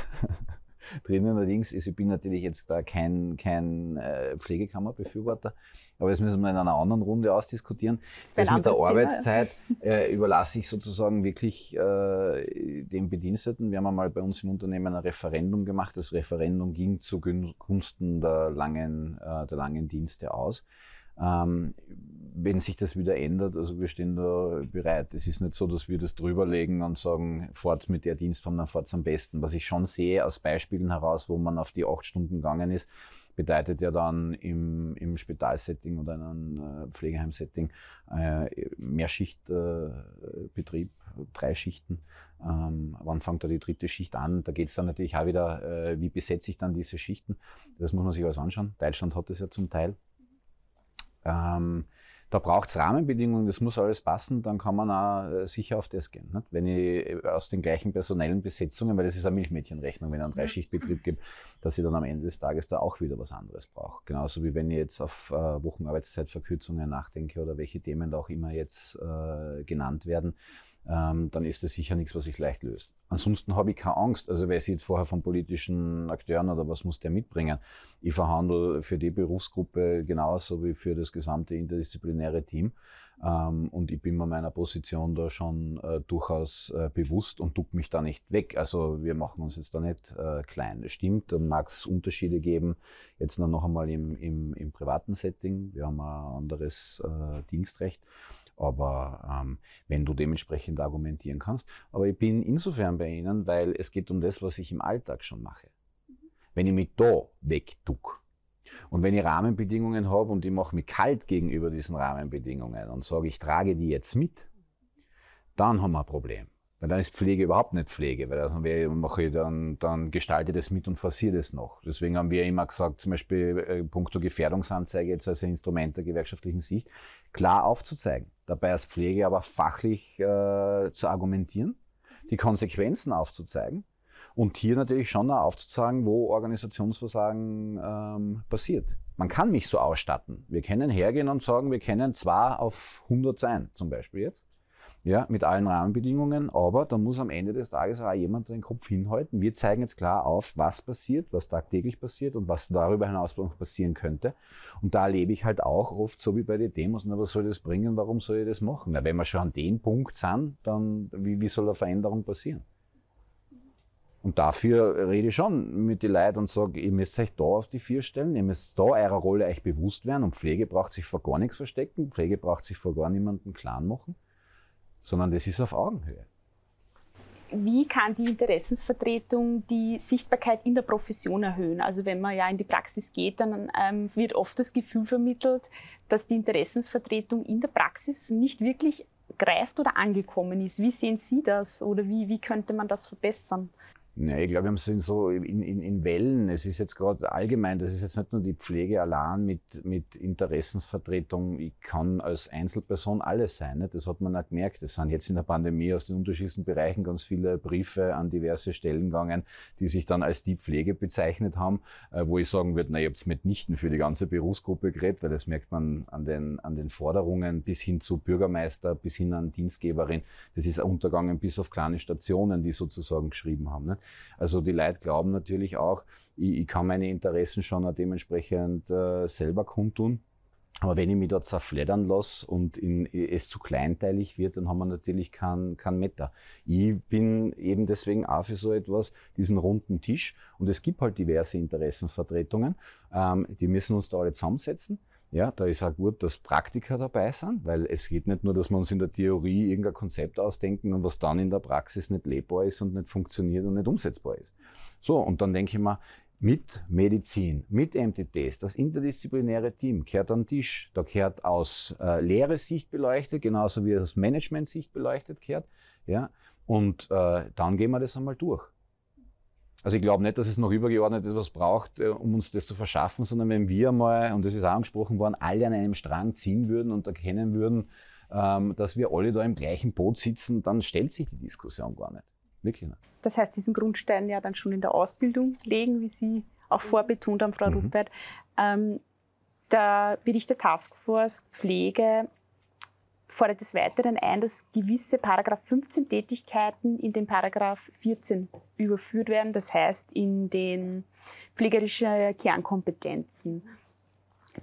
drinnen. Allerdings, ist, ich bin natürlich jetzt da kein, kein äh, Pflegekammerbefürworter, aber das müssen wir in einer anderen Runde ausdiskutieren. Das, das mit der Arbeitszeit äh, überlasse ich sozusagen wirklich äh, den Bediensteten. Wir haben einmal bei uns im Unternehmen ein Referendum gemacht. Das Referendum ging zugunsten der langen, äh, der langen Dienste aus. Ähm, wenn sich das wieder ändert, also wir stehen da bereit. Es ist nicht so, dass wir das drüberlegen und sagen, fahrt mit der Dienstform, dann fahrt am besten. Was ich schon sehe aus Beispielen heraus, wo man auf die acht Stunden gegangen ist, bedeutet ja dann im, im Spitalsetting oder in einem äh, Pflegeheimsetting äh, Mehrschichtbetrieb, äh, drei Schichten. Ähm, wann fängt da die dritte Schicht an? Da geht es dann natürlich auch wieder, äh, wie besetze ich dann diese Schichten? Das muss man sich alles anschauen. Deutschland hat das ja zum Teil. Ähm, da braucht es Rahmenbedingungen, das muss alles passen, dann kann man auch äh, sicher auf das gehen. Nicht? Wenn ich äh, aus den gleichen personellen Besetzungen, weil das ist eine Milchmädchenrechnung, wenn ich einen Dreischichtbetrieb gibt, dass ich dann am Ende des Tages da auch wieder was anderes brauche. Genauso wie wenn ich jetzt auf äh, Wochenarbeitszeitverkürzungen nachdenke oder welche Themen da auch immer jetzt äh, genannt werden ähm, dann ist das sicher nichts, was sich leicht löst. Ansonsten habe ich keine Angst. Also wer sieht vorher von politischen Akteuren oder was muss der mitbringen? Ich verhandle für die Berufsgruppe genauso wie für das gesamte interdisziplinäre Team. Ähm, und ich bin mir meiner Position da schon äh, durchaus äh, bewusst und duck mich da nicht weg. Also wir machen uns jetzt da nicht äh, klein. Stimmt, da mag es Unterschiede geben. Jetzt noch einmal im, im, im privaten Setting. Wir haben ein anderes äh, Dienstrecht aber ähm, wenn du dementsprechend argumentieren kannst. Aber ich bin insofern bei Ihnen, weil es geht um das, was ich im Alltag schon mache. Wenn ich mich da wegduck und wenn ich Rahmenbedingungen habe und ich mache mich kalt gegenüber diesen Rahmenbedingungen und sage, ich trage die jetzt mit, dann haben wir ein Problem. Weil dann ist Pflege überhaupt nicht Pflege, weil also mache ich dann, dann gestalte das mit und forciere das noch. Deswegen haben wir immer gesagt, zum Beispiel äh, puncto Gefährdungsanzeige jetzt als Instrument der gewerkschaftlichen Sicht, klar aufzuzeigen. Dabei als Pflege aber fachlich äh, zu argumentieren, die Konsequenzen aufzuzeigen und hier natürlich schon auch aufzuzeigen, wo Organisationsversagen ähm, passiert. Man kann mich so ausstatten. Wir können hergehen und sagen, wir können zwar auf 100 sein, zum Beispiel jetzt ja, mit allen Rahmenbedingungen, aber da muss am Ende des Tages auch jemand den Kopf hinhalten. Wir zeigen jetzt klar auf, was passiert, was tagtäglich passiert und was darüber hinaus noch passieren könnte. Und da erlebe ich halt auch oft so wie bei den Demos, na, was soll das bringen, warum soll ich das machen? Na, wenn wir schon an dem Punkt sind, dann wie, wie soll eine Veränderung passieren? Und dafür rede ich schon mit den Leuten und sage, ihr müsst euch da auf die vier stellen, ihr müsst da eurer Rolle euch bewusst werden und Pflege braucht sich vor gar nichts verstecken, Pflege braucht sich vor gar niemanden klar machen sondern das ist auf Augenhöhe. Wie kann die Interessensvertretung die Sichtbarkeit in der Profession erhöhen? Also wenn man ja in die Praxis geht, dann ähm, wird oft das Gefühl vermittelt, dass die Interessensvertretung in der Praxis nicht wirklich greift oder angekommen ist. Wie sehen Sie das oder wie, wie könnte man das verbessern? Ja, ich glaube, wir haben es so in, in, in Wellen. Es ist jetzt gerade allgemein, das ist jetzt nicht nur die Pflege allein mit, mit Interessensvertretung. Ich kann als Einzelperson alles sein. Nicht? Das hat man auch gemerkt. Es sind jetzt in der Pandemie aus den unterschiedlichen Bereichen ganz viele Briefe an diverse Stellen gegangen, die sich dann als die Pflege bezeichnet haben, äh, wo ich sagen würde, na, ihr habt mitnichten für die ganze Berufsgruppe geredet, weil das merkt man an den, an den Forderungen bis hin zu Bürgermeister, bis hin an Dienstgeberin. Das ist untergangen bis auf kleine Stationen, die sozusagen geschrieben haben. Nicht? Also die Leute glauben natürlich auch, ich, ich kann meine Interessen schon dementsprechend äh, selber kundtun. Aber wenn ich mich da zerfleddern lasse und in, es zu kleinteilig wird, dann haben wir natürlich keinen kein Meta. Ich bin eben deswegen auch für so etwas, diesen runden Tisch. Und es gibt halt diverse Interessensvertretungen. Ähm, die müssen uns da alle zusammensetzen. Ja, da ist auch gut, dass Praktiker dabei sind, weil es geht nicht nur, dass wir uns in der Theorie irgendein Konzept ausdenken und was dann in der Praxis nicht lebbar ist und nicht funktioniert und nicht umsetzbar ist. So, und dann denke ich mir, mit Medizin, mit MTTs, das interdisziplinäre Team kehrt an den Tisch. Da kehrt aus äh, Lehre Sicht beleuchtet, genauso wie aus Management Sicht beleuchtet kehrt. Ja? Und äh, dann gehen wir das einmal durch. Also ich glaube nicht, dass es noch übergeordnet etwas braucht, äh, um uns das zu verschaffen, sondern wenn wir mal, und das ist auch angesprochen worden, alle an einem Strang ziehen würden und erkennen würden, ähm, dass wir alle da im gleichen Boot sitzen, dann stellt sich die Diskussion gar nicht. Wirklich nicht. Das heißt, diesen Grundstein ja dann schon in der Ausbildung legen, wie Sie auch vorbetont haben, Frau Mhm. Ruppert. Ähm, der Bericht der Taskforce Pflege fordert des Weiteren ein, dass gewisse Paragraph 15 Tätigkeiten in den Paragraph 14 überführt werden, das heißt in den pflegerische Kernkompetenzen.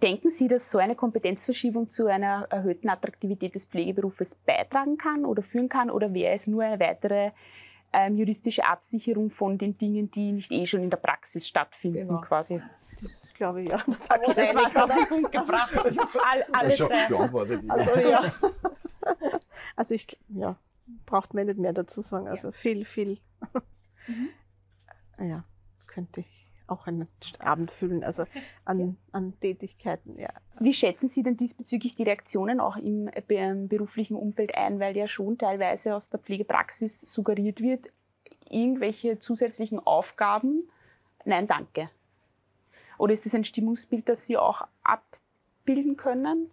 Denken Sie, dass so eine Kompetenzverschiebung zu einer erhöhten Attraktivität des Pflegeberufes beitragen kann oder führen kann? Oder wäre es nur eine weitere ähm, juristische Absicherung von den Dingen, die nicht eh schon in der Praxis stattfinden, Genau. quasi? Glaube ich, ja. Das Okay, das einig, war's auf oder? den Punkt gebracht. All, alle schon drei. Also ja. Also ich, ja, braucht man nicht mehr dazu sagen. Also viel, viel. Ja, könnte ich auch einen Abend füllen. Also an, an Tätigkeiten, ja. Wie schätzen Sie denn diesbezüglich die Reaktionen auch im be- beruflichen Umfeld ein, weil ja schon teilweise aus der Pflegepraxis suggeriert wird, irgendwelche zusätzlichen Aufgaben? Nein, danke. Oder ist das ein Stimmungsbild, das Sie auch abbilden können?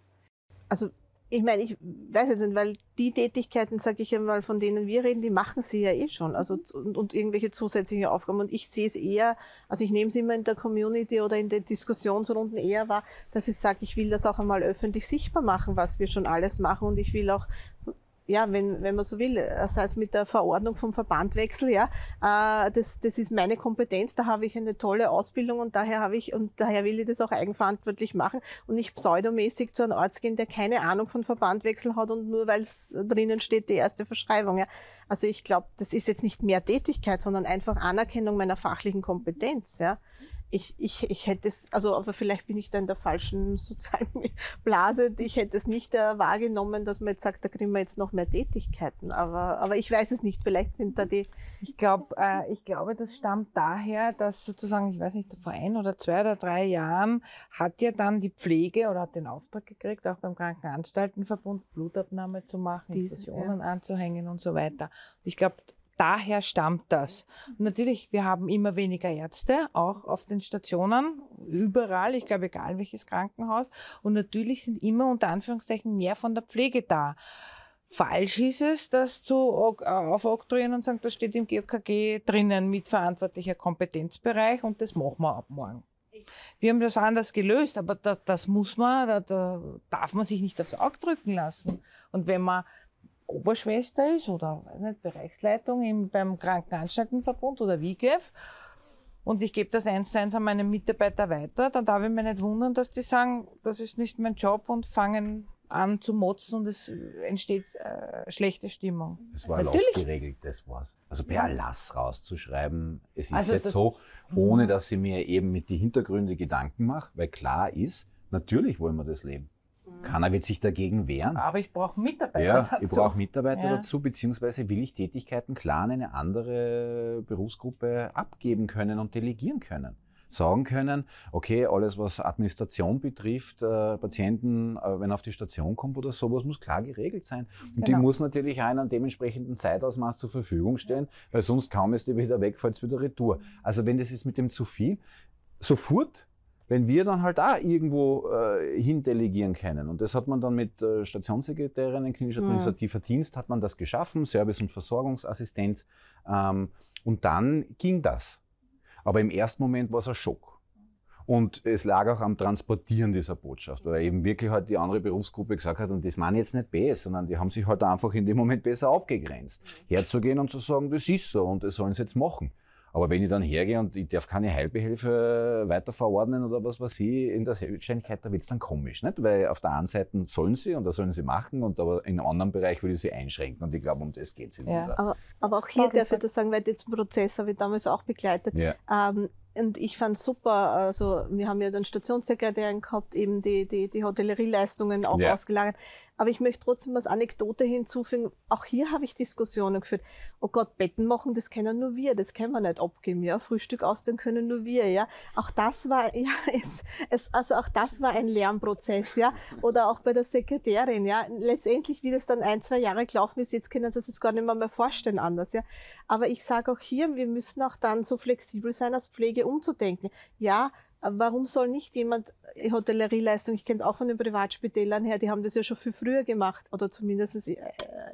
Also ich meine, ich weiß jetzt nicht, weil die Tätigkeiten, sage ich einmal, von denen wir reden, die machen sie ja eh schon. Also und, und irgendwelche zusätzliche Aufgaben. Und ich sehe es eher, also ich nehme es immer in der Community oder in den Diskussionsrunden eher wahr, dass ich sage, ich will das auch einmal öffentlich sichtbar machen, was wir schon alles machen. Und ich will auch ja, wenn, wenn man so will, äh, sei es mit der Verordnung vom Verbandwechsel, ja, äh, das, das ist meine Kompetenz, da habe ich eine tolle Ausbildung und daher habe ich, und daher will ich das auch eigenverantwortlich machen und nicht pseudomäßig zu einem Arzt gehen, der keine Ahnung von Verbandwechsel hat und nur weil es drinnen steht, die erste Verschreibung, ja. Also ich glaube, das ist jetzt nicht mehr Tätigkeit, sondern einfach Anerkennung meiner fachlichen Kompetenz, ja. Ich, ich, ich hätte es, also aber vielleicht bin ich da in der falschen sozialen Blase. Ich hätte es nicht äh, wahrgenommen, dass man jetzt sagt, da kriegen wir jetzt noch mehr Tätigkeiten. Aber, aber ich weiß es nicht. Vielleicht sind da die. Ich, glaub, äh, ich glaube, das stammt daher, dass sozusagen, ich weiß nicht, vor ein oder zwei oder drei Jahren hat ja dann die Pflege oder hat den Auftrag gekriegt, auch beim Krankenanstaltenverbund Blutabnahme zu machen, Infusionen anzuhängen und so weiter. Und ich glaube, daher stammt das. Und natürlich, wir haben immer weniger Ärzte, auch auf den Stationen, überall, ich glaube, egal welches Krankenhaus. Und natürlich sind immer unter Anführungszeichen mehr von der Pflege da. Falsch ist es, das zu äh, aufoktroyieren und sagen, das steht im GOKG drinnen mit verantwortlicher Kompetenzbereich und das machen wir ab morgen. Wir haben das anders gelöst, aber da, das muss man, da, da darf man sich nicht aufs Auge drücken lassen. Und wenn man Oberschwester ist oder nicht, Bereichsleitung im, beim Krankenanstaltenverbund oder WIGEF und ich gebe das eins zu eins an meine Mitarbeiter weiter, dann darf ich mich nicht wundern, dass die sagen, das ist nicht mein Job und fangen an zu motzen und es entsteht äh, schlechte Stimmung. Es war Natürlich. ausgeregelt, das war's. Also per Erlass rauszuschreiben, es ist Also jetzt so, ohne dass ich mir eben mit die Hintergründe Gedanken mache, weil klar ist, natürlich wollen wir das leben. Keiner wird sich dagegen wehren. Aber ich brauche Mitarbeiter Ja, ich dazu. brauche Mitarbeiter Ja. dazu, beziehungsweise will ich Tätigkeiten klar an eine andere Berufsgruppe abgeben können und delegieren können. Sagen können, okay, alles was Administration betrifft, äh, Patienten, äh, wenn er auf die Station kommt oder sowas, muss klar geregelt sein. Und die Genau. muss natürlich auch in einem dementsprechenden Zeitausmaß zur Verfügung stehen, weil sonst kaum ist die wieder weg, fällt wieder retour. Also wenn das ist mit dem zu viel, sofort wenn wir dann halt auch irgendwo äh, hindelegieren können. Und das hat man dann mit äh, Stationssekretärinnen, klinisch Mhm. administrativer Dienst, hat man das geschaffen, Service- und Versorgungsassistenz. Ähm, und dann ging das. Aber im ersten Moment war es ein Schock. Und es lag auch am Transportieren dieser Botschaft, weil eben wirklich halt die andere Berufsgruppe gesagt hat, und das meine ich jetzt nicht besser, sondern die haben sich halt einfach in dem Moment besser abgegrenzt. Herzugehen und zu sagen, das ist so und das sollen sie jetzt machen. Aber wenn ich dann hergehe und ich darf keine Heilbehelfe weiter verordnen oder was weiß ich, in der Selbstständigkeit, da wird es dann komisch, nicht? Weil auf der einen Seite sollen sie und das sollen sie machen und aber in einem anderen Bereich würde ich sie einschränken und ich glaube, um das geht es in Ja. dieser. Aber, aber auch hier darf ich das sagen, weil den Prozess habe ich damals auch begleitet. Ja. Ähm, und ich fand super, also wir haben ja dann Stationssekretärin gehabt, eben die, die, die Hotellerieleistungen auch Ja. ausgelagert. Aber ich möchte trotzdem als Anekdote hinzufügen, auch hier habe ich Diskussionen geführt. Oh Gott, Betten machen, das können nur wir, das können wir nicht abgeben, ja. Frühstück ausstellen können nur wir, ja. Auch das war, ja, es, es, also auch das war ein Lernprozess, ja. Oder auch bei der Sekretärin, ja. Letztendlich, wie das dann ein, zwei Jahre gelaufen ist, jetzt können Sie sich das gar nicht mehr, mehr vorstellen anders, ja. Aber ich sage auch hier, wir müssen auch dann so flexibel sein, als Pflege umzudenken. Ja, Warum soll nicht jemand äh, Hotellerieleistung, ich kenne es auch von den Privatspitälern her, die haben das ja schon viel früher gemacht oder zumindest äh,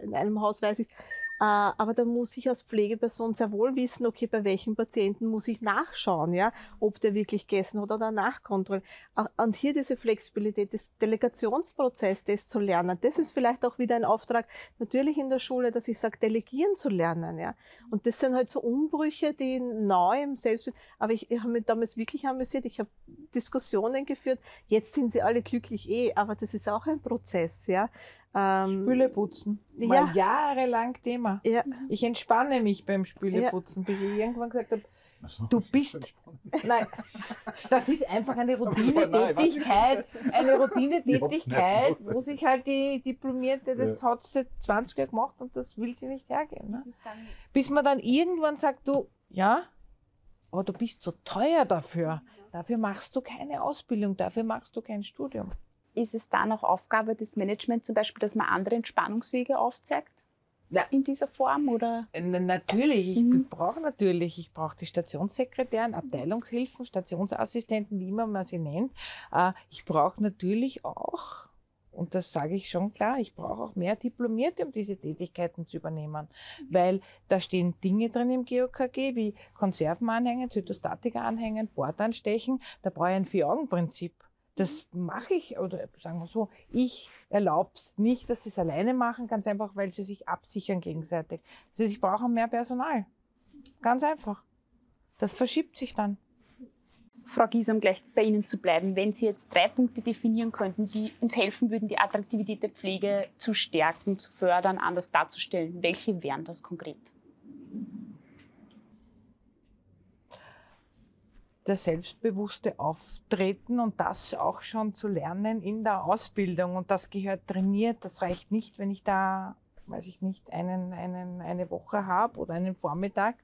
in einem Haus weiß ich äh, aber da muss ich als Pflegeperson sehr wohl wissen, okay, bei welchem Patienten muss ich nachschauen, ja, ob der wirklich gegessen hat oder nachkontrollieren. Und hier diese Flexibilität des Delegationsprozesses, das zu lernen, das ist vielleicht auch wieder ein Auftrag, natürlich in der Schule, dass ich sage, delegieren zu lernen, ja. Und das sind halt so Umbrüche, die neu im Selbstbild, aber ich, ich habe mich damals wirklich amüsiert, ich habe Diskussionen geführt, jetzt sind sie alle glücklich eh, aber das ist auch ein Prozess, ja. Ähm, Spüle putzen. War jahrelang Thema. Ja. Ich entspanne mich beim Spüleputzen, ja. bis ich irgendwann gesagt habe, Du bist. Nein, das ist einfach eine Routinetätigkeit. Eine Routinetätigkeit, wo sich halt die Diplomierte, das ja. hat sie 20 Jahre gemacht und das will sie nicht hergeben. Ne? Bis man dann irgendwann sagt, du, ja, aber du bist so teuer dafür. Dafür machst du keine Ausbildung, dafür machst du kein Studium ist es dann auch Aufgabe des Managements zum Beispiel, dass man andere Entspannungswege aufzeigt? Ja. In dieser Form oder? Natürlich, ich mhm. brauche natürlich, ich brauche die Stationssekretären, Abteilungshilfen, Stationsassistenten, wie immer man sie nennt. Äh, ich brauche natürlich auch und das sage ich schon klar, ich brauche auch mehr Diplomierte, um diese Tätigkeiten zu übernehmen. Weil da stehen Dinge drin im GOKG, wie Konserven anhängen, Zytostatika anhängen, Bord anstechen. Da brauche ich ein Vier-Augen-Prinzip. Das mache ich, oder sagen wir so, ich erlaube es nicht, dass sie es alleine machen, ganz einfach, weil sie sich absichern gegenseitig. Das heißt, ich brauche mehr Personal. Ganz einfach. Das verschiebt sich dann. Frau Gies, um gleich bei Ihnen zu bleiben, wenn Sie jetzt drei Punkte definieren könnten, die uns helfen würden, die Attraktivität der Pflege zu stärken, zu fördern, anders darzustellen, welche wären das konkret? Das selbstbewusste Auftreten und das auch schon zu lernen in der Ausbildung. Und das gehört trainiert. Das reicht nicht, wenn ich da, weiß ich nicht, einen, einen, eine Woche habe oder einen Vormittag.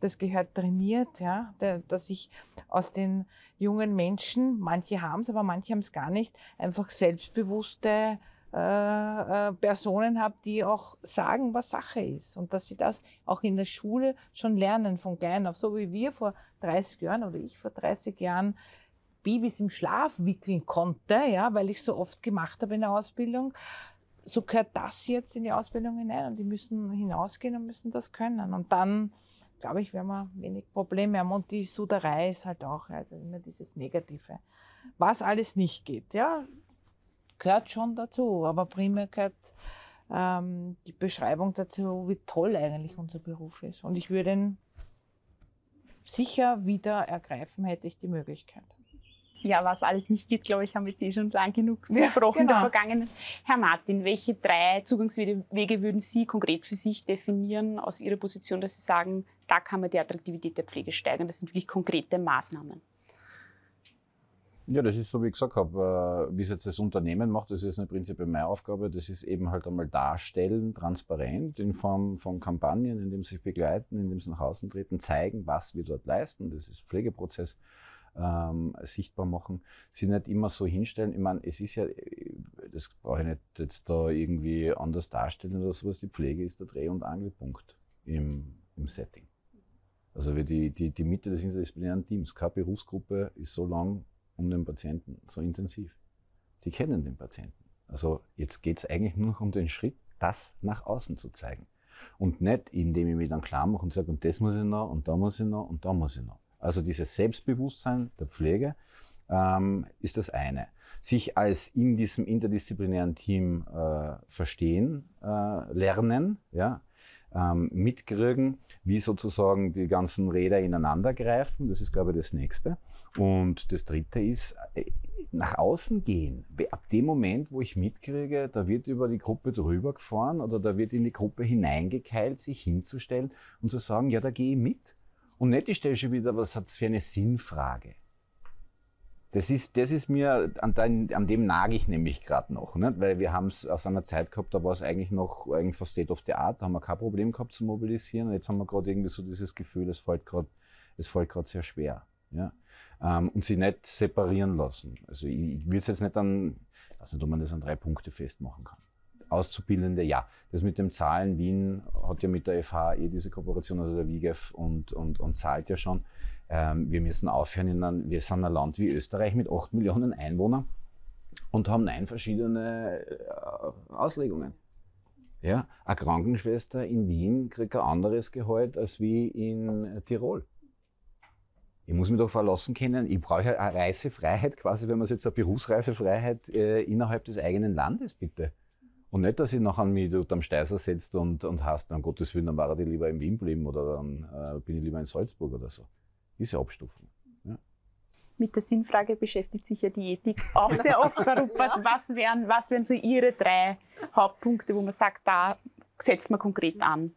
Das gehört trainiert, ja, dass ich aus den jungen Menschen, manche haben es, aber manche haben es gar nicht, einfach selbstbewusste äh, äh, Personen habe, die auch sagen, was Sache ist. Und dass sie das auch in der Schule schon lernen, von klein auf. So wie wir vor 30 Jahren oder ich vor 30 Jahren Babys im Schlaf wickeln konnte, ja, weil ich so oft gemacht habe in der Ausbildung. So gehört das jetzt in die Ausbildung hinein und die müssen hinausgehen und müssen das können. Und dann, glaube ich, werden wir wenig Probleme haben. Und die Suderei ist halt auch, also immer dieses Negative. Was alles nicht geht, ja, gehört schon dazu, aber primär gehört ähm, die Beschreibung dazu, wie toll eigentlich unser Beruf ist. Und ich würde ihn sicher wieder ergreifen, hätte ich die Möglichkeit. Ja, was alles nicht geht, glaube ich, haben wir jetzt eh schon lang genug besprochen ja, genau. in der. Vergangenheit. Herr Martin, welche drei Zugangswege würden Sie konkret für sich definieren aus Ihrer Position, dass Sie sagen, da kann man die Attraktivität der Pflege steigern? Das sind wirklich konkrete Maßnahmen. Ja, das ist so, wie ich gesagt habe, äh, wie es jetzt das Unternehmen macht, das ist eine prinzipiell meine Aufgabe. Das ist eben halt einmal darstellen, transparent, in Form von Kampagnen, in dem sie sich begleiten, in dem sie nach außen treten, zeigen, was wir dort leisten. Das ist Pflegeprozess. Ähm, sichtbar machen, sie nicht immer so hinstellen. Ich meine, es ist ja, das brauche ich nicht jetzt da irgendwie anders darstellen oder sowas. Die Pflege ist der Dreh- und Angelpunkt im, im Setting. Also die, die, die Mitte des interdisziplinären Teams. Keine Berufsgruppe ist so lang um den Patienten so intensiv. Die kennen den Patienten. Also jetzt geht es eigentlich nur noch um den Schritt, das nach außen zu zeigen. Und nicht, indem ich mich dann klar mache und sage, und das muss ich noch, und da muss ich noch, und da muss ich noch. Also dieses Selbstbewusstsein der Pflege ähm, ist das eine. Sich als in diesem interdisziplinären Team äh, verstehen, äh, lernen, ja, ähm, mitkriegen, wie sozusagen die ganzen Räder ineinander greifen. Das ist, glaube ich, das Nächste. Und das Dritte ist, äh, nach außen gehen. Ab dem Moment, wo ich mitkriege, da wird über die Gruppe drüber gefahren oder da wird in die Gruppe hineingekeilt, sich hinzustellen und zu sagen, ja, da gehe ich mit. Und nicht, ich stelle schon wieder, was hat es für eine Sinnfrage? Das ist, das ist mir, an, den, an dem nage ich nämlich gerade noch, nicht? weil wir haben es aus einer Zeit gehabt, da war es eigentlich noch eigentlich fast State of the Art, da haben wir kein Problem gehabt zu mobilisieren. Und jetzt haben wir gerade irgendwie so dieses Gefühl, es fällt gerade sehr schwer. Ja? Ähm, und sie nicht separieren lassen. Also ich, ich will es jetzt nicht an, ich weiß nicht, ob man das an drei Punkte festmachen kann. Auszubildende, ja. Das mit dem Zahlen, Wien hat ja mit der FH eh diese Kooperation, also der WIGEF und, und, und zahlt ja schon. Ähm, wir müssen aufhören, in ein, wir sind ein Land wie Österreich mit 8 Millionen Einwohnern und haben neun verschiedene äh, Auslegungen. Ja, eine Krankenschwester in Wien kriegt ein anderes Gehalt als wie in Tirol. Ich muss mich doch verlassen können. Ich brauche eine Reisefreiheit, quasi, wenn man es jetzt eine Berufsreisefreiheit äh, innerhalb des eigenen Landes, bitte. Und nicht, dass ich nachher mich dort am Steiser setzt und, und hast, um Gottes Willen, dann war ich lieber in Wien bleiben oder dann äh, bin ich lieber in Salzburg oder so. Diese Abstufung. Ja. Mit der Sinnfrage beschäftigt sich ja die Ethik auch sehr oft, Frau Ruppert. Was wären, was wären so Ihre drei Hauptpunkte, wo man sagt, da setzt man konkret an?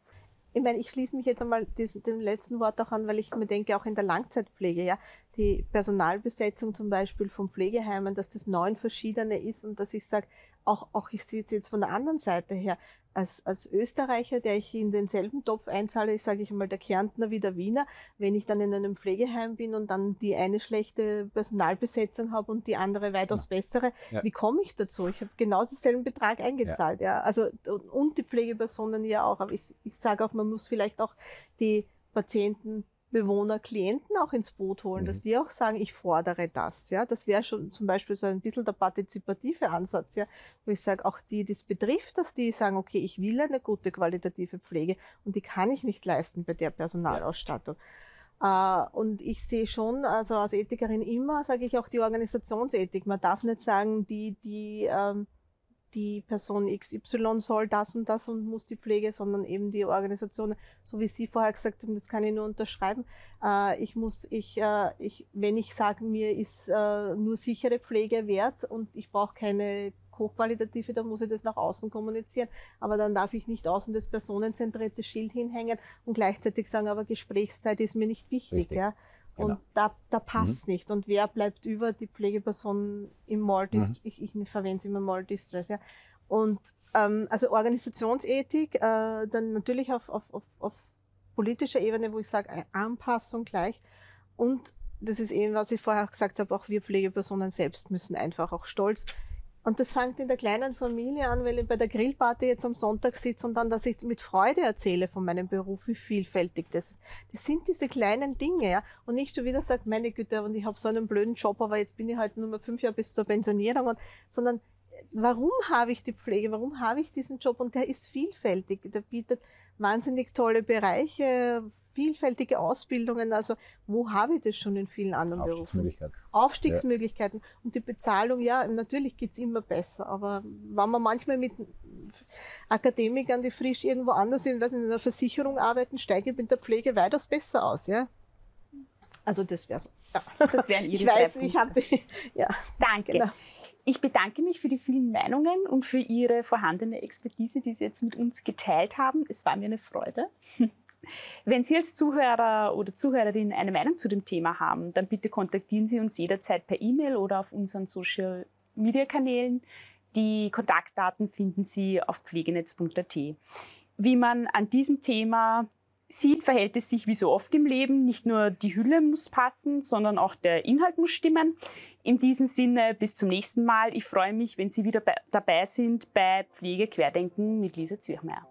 Ich meine, ich schließe mich jetzt einmal diesen, dem letzten Wort auch an, weil ich mir denke, auch in der Langzeitpflege, ja, die Personalbesetzung zum Beispiel von Pflegeheimen, dass das neun verschiedene ist und dass ich sage, auch, auch ich sehe es jetzt von der anderen Seite her, als, als Österreicher, der ich in denselben Topf einzahle, ich sage ich mal der Kärntner wie der Wiener, wenn ich dann in einem Pflegeheim bin und dann die eine schlechte Personalbesetzung habe und die andere weitaus ja. bessere, ja. wie komme ich dazu? Ich habe genau denselben Betrag eingezahlt, ja. ja. Also und die Pflegepersonen ja auch, aber ich, ich sage auch, man muss vielleicht auch die Patienten Bewohner, Klienten auch ins Boot holen, mhm. dass die auch sagen, ich fordere das. Ja, das wäre schon zum Beispiel so ein bisschen der partizipative Ansatz, ja, wo ich sage, auch die, die es betrifft, dass die sagen, okay, ich will eine gute qualitative Pflege und die kann ich nicht leisten bei der Personalausstattung. Ja. Uh, und ich sehe schon, also als Ethikerin immer, sage ich auch die Organisationsethik. Man darf nicht sagen, die, die ähm, die Person XY soll das und das und muss die Pflege, sondern eben die Organisation, so wie Sie vorher gesagt haben, das kann ich nur unterschreiben. Äh, ich muss, ich, äh, ich, wenn ich sage, mir ist äh, nur sichere Pflege wert und ich brauche keine hochqualitative, dann muss ich das nach außen kommunizieren. Aber dann darf ich nicht außen das personenzentrierte Schild hinhängen und gleichzeitig sagen, aber Gesprächszeit ist mir nicht wichtig. Richtig. Ja? Und genau. da, da passt mhm. nicht. Und wer bleibt über die Pflegeperson im Mall mhm. ich, ich verwende es immer Mall Distress, ja. Und ähm, also Organisationsethik, äh, dann natürlich auf, auf, auf, auf politischer Ebene, wo ich sage, Anpassung gleich. Und das ist eben, was ich vorher auch gesagt habe, auch wir Pflegepersonen selbst müssen einfach auch stolz und das fängt in der kleinen Familie an, weil ich bei der Grillparty jetzt am Sonntag sitze und dann, dass ich mit Freude erzähle von meinem Beruf, wie vielfältig das ist. Das sind diese kleinen Dinge, ja. Und nicht schon wieder sagt, meine Güte, und ich habe so einen blöden Job, aber jetzt bin ich halt nur mal fünf Jahre bis zur Pensionierung, und, sondern warum habe ich die Pflege, warum habe ich diesen Job? Und der ist vielfältig. Der bietet wahnsinnig tolle Bereiche, vielfältige Ausbildungen. Also wo habe ich das schon in vielen anderen Berufen? Aufstiegsmöglichkeiten. Ja. Und die Bezahlung, ja, natürlich geht es immer besser. Aber wenn man manchmal mit Akademikern, die frisch irgendwo anders sind, in einer Versicherung arbeiten, steige ich mit der Pflege weitaus besser aus. Ja? Also das wäre so. Ja. Das wären Ihre Ich weiß, ich habe die. Ja. Danke. Genau. Ich bedanke mich für die vielen Meinungen und für Ihre vorhandene Expertise, die Sie jetzt mit uns geteilt haben. Es war mir eine Freude. Wenn Sie als Zuhörer oder Zuhörerin eine Meinung zu dem Thema haben, dann bitte kontaktieren Sie uns jederzeit per E-Mail oder auf unseren Social Media Kanälen. Die Kontaktdaten finden Sie auf pflegenetz.at. Wie man an diesem Thema sieht, verhält es sich wie so oft im Leben. Nicht nur die Hülle muss passen, sondern auch der Inhalt muss stimmen. In diesem Sinne, bis zum nächsten Mal. Ich freue mich, wenn Sie wieder dabei sind bei Pflege Querdenken mit Lisa Zwirchmeier.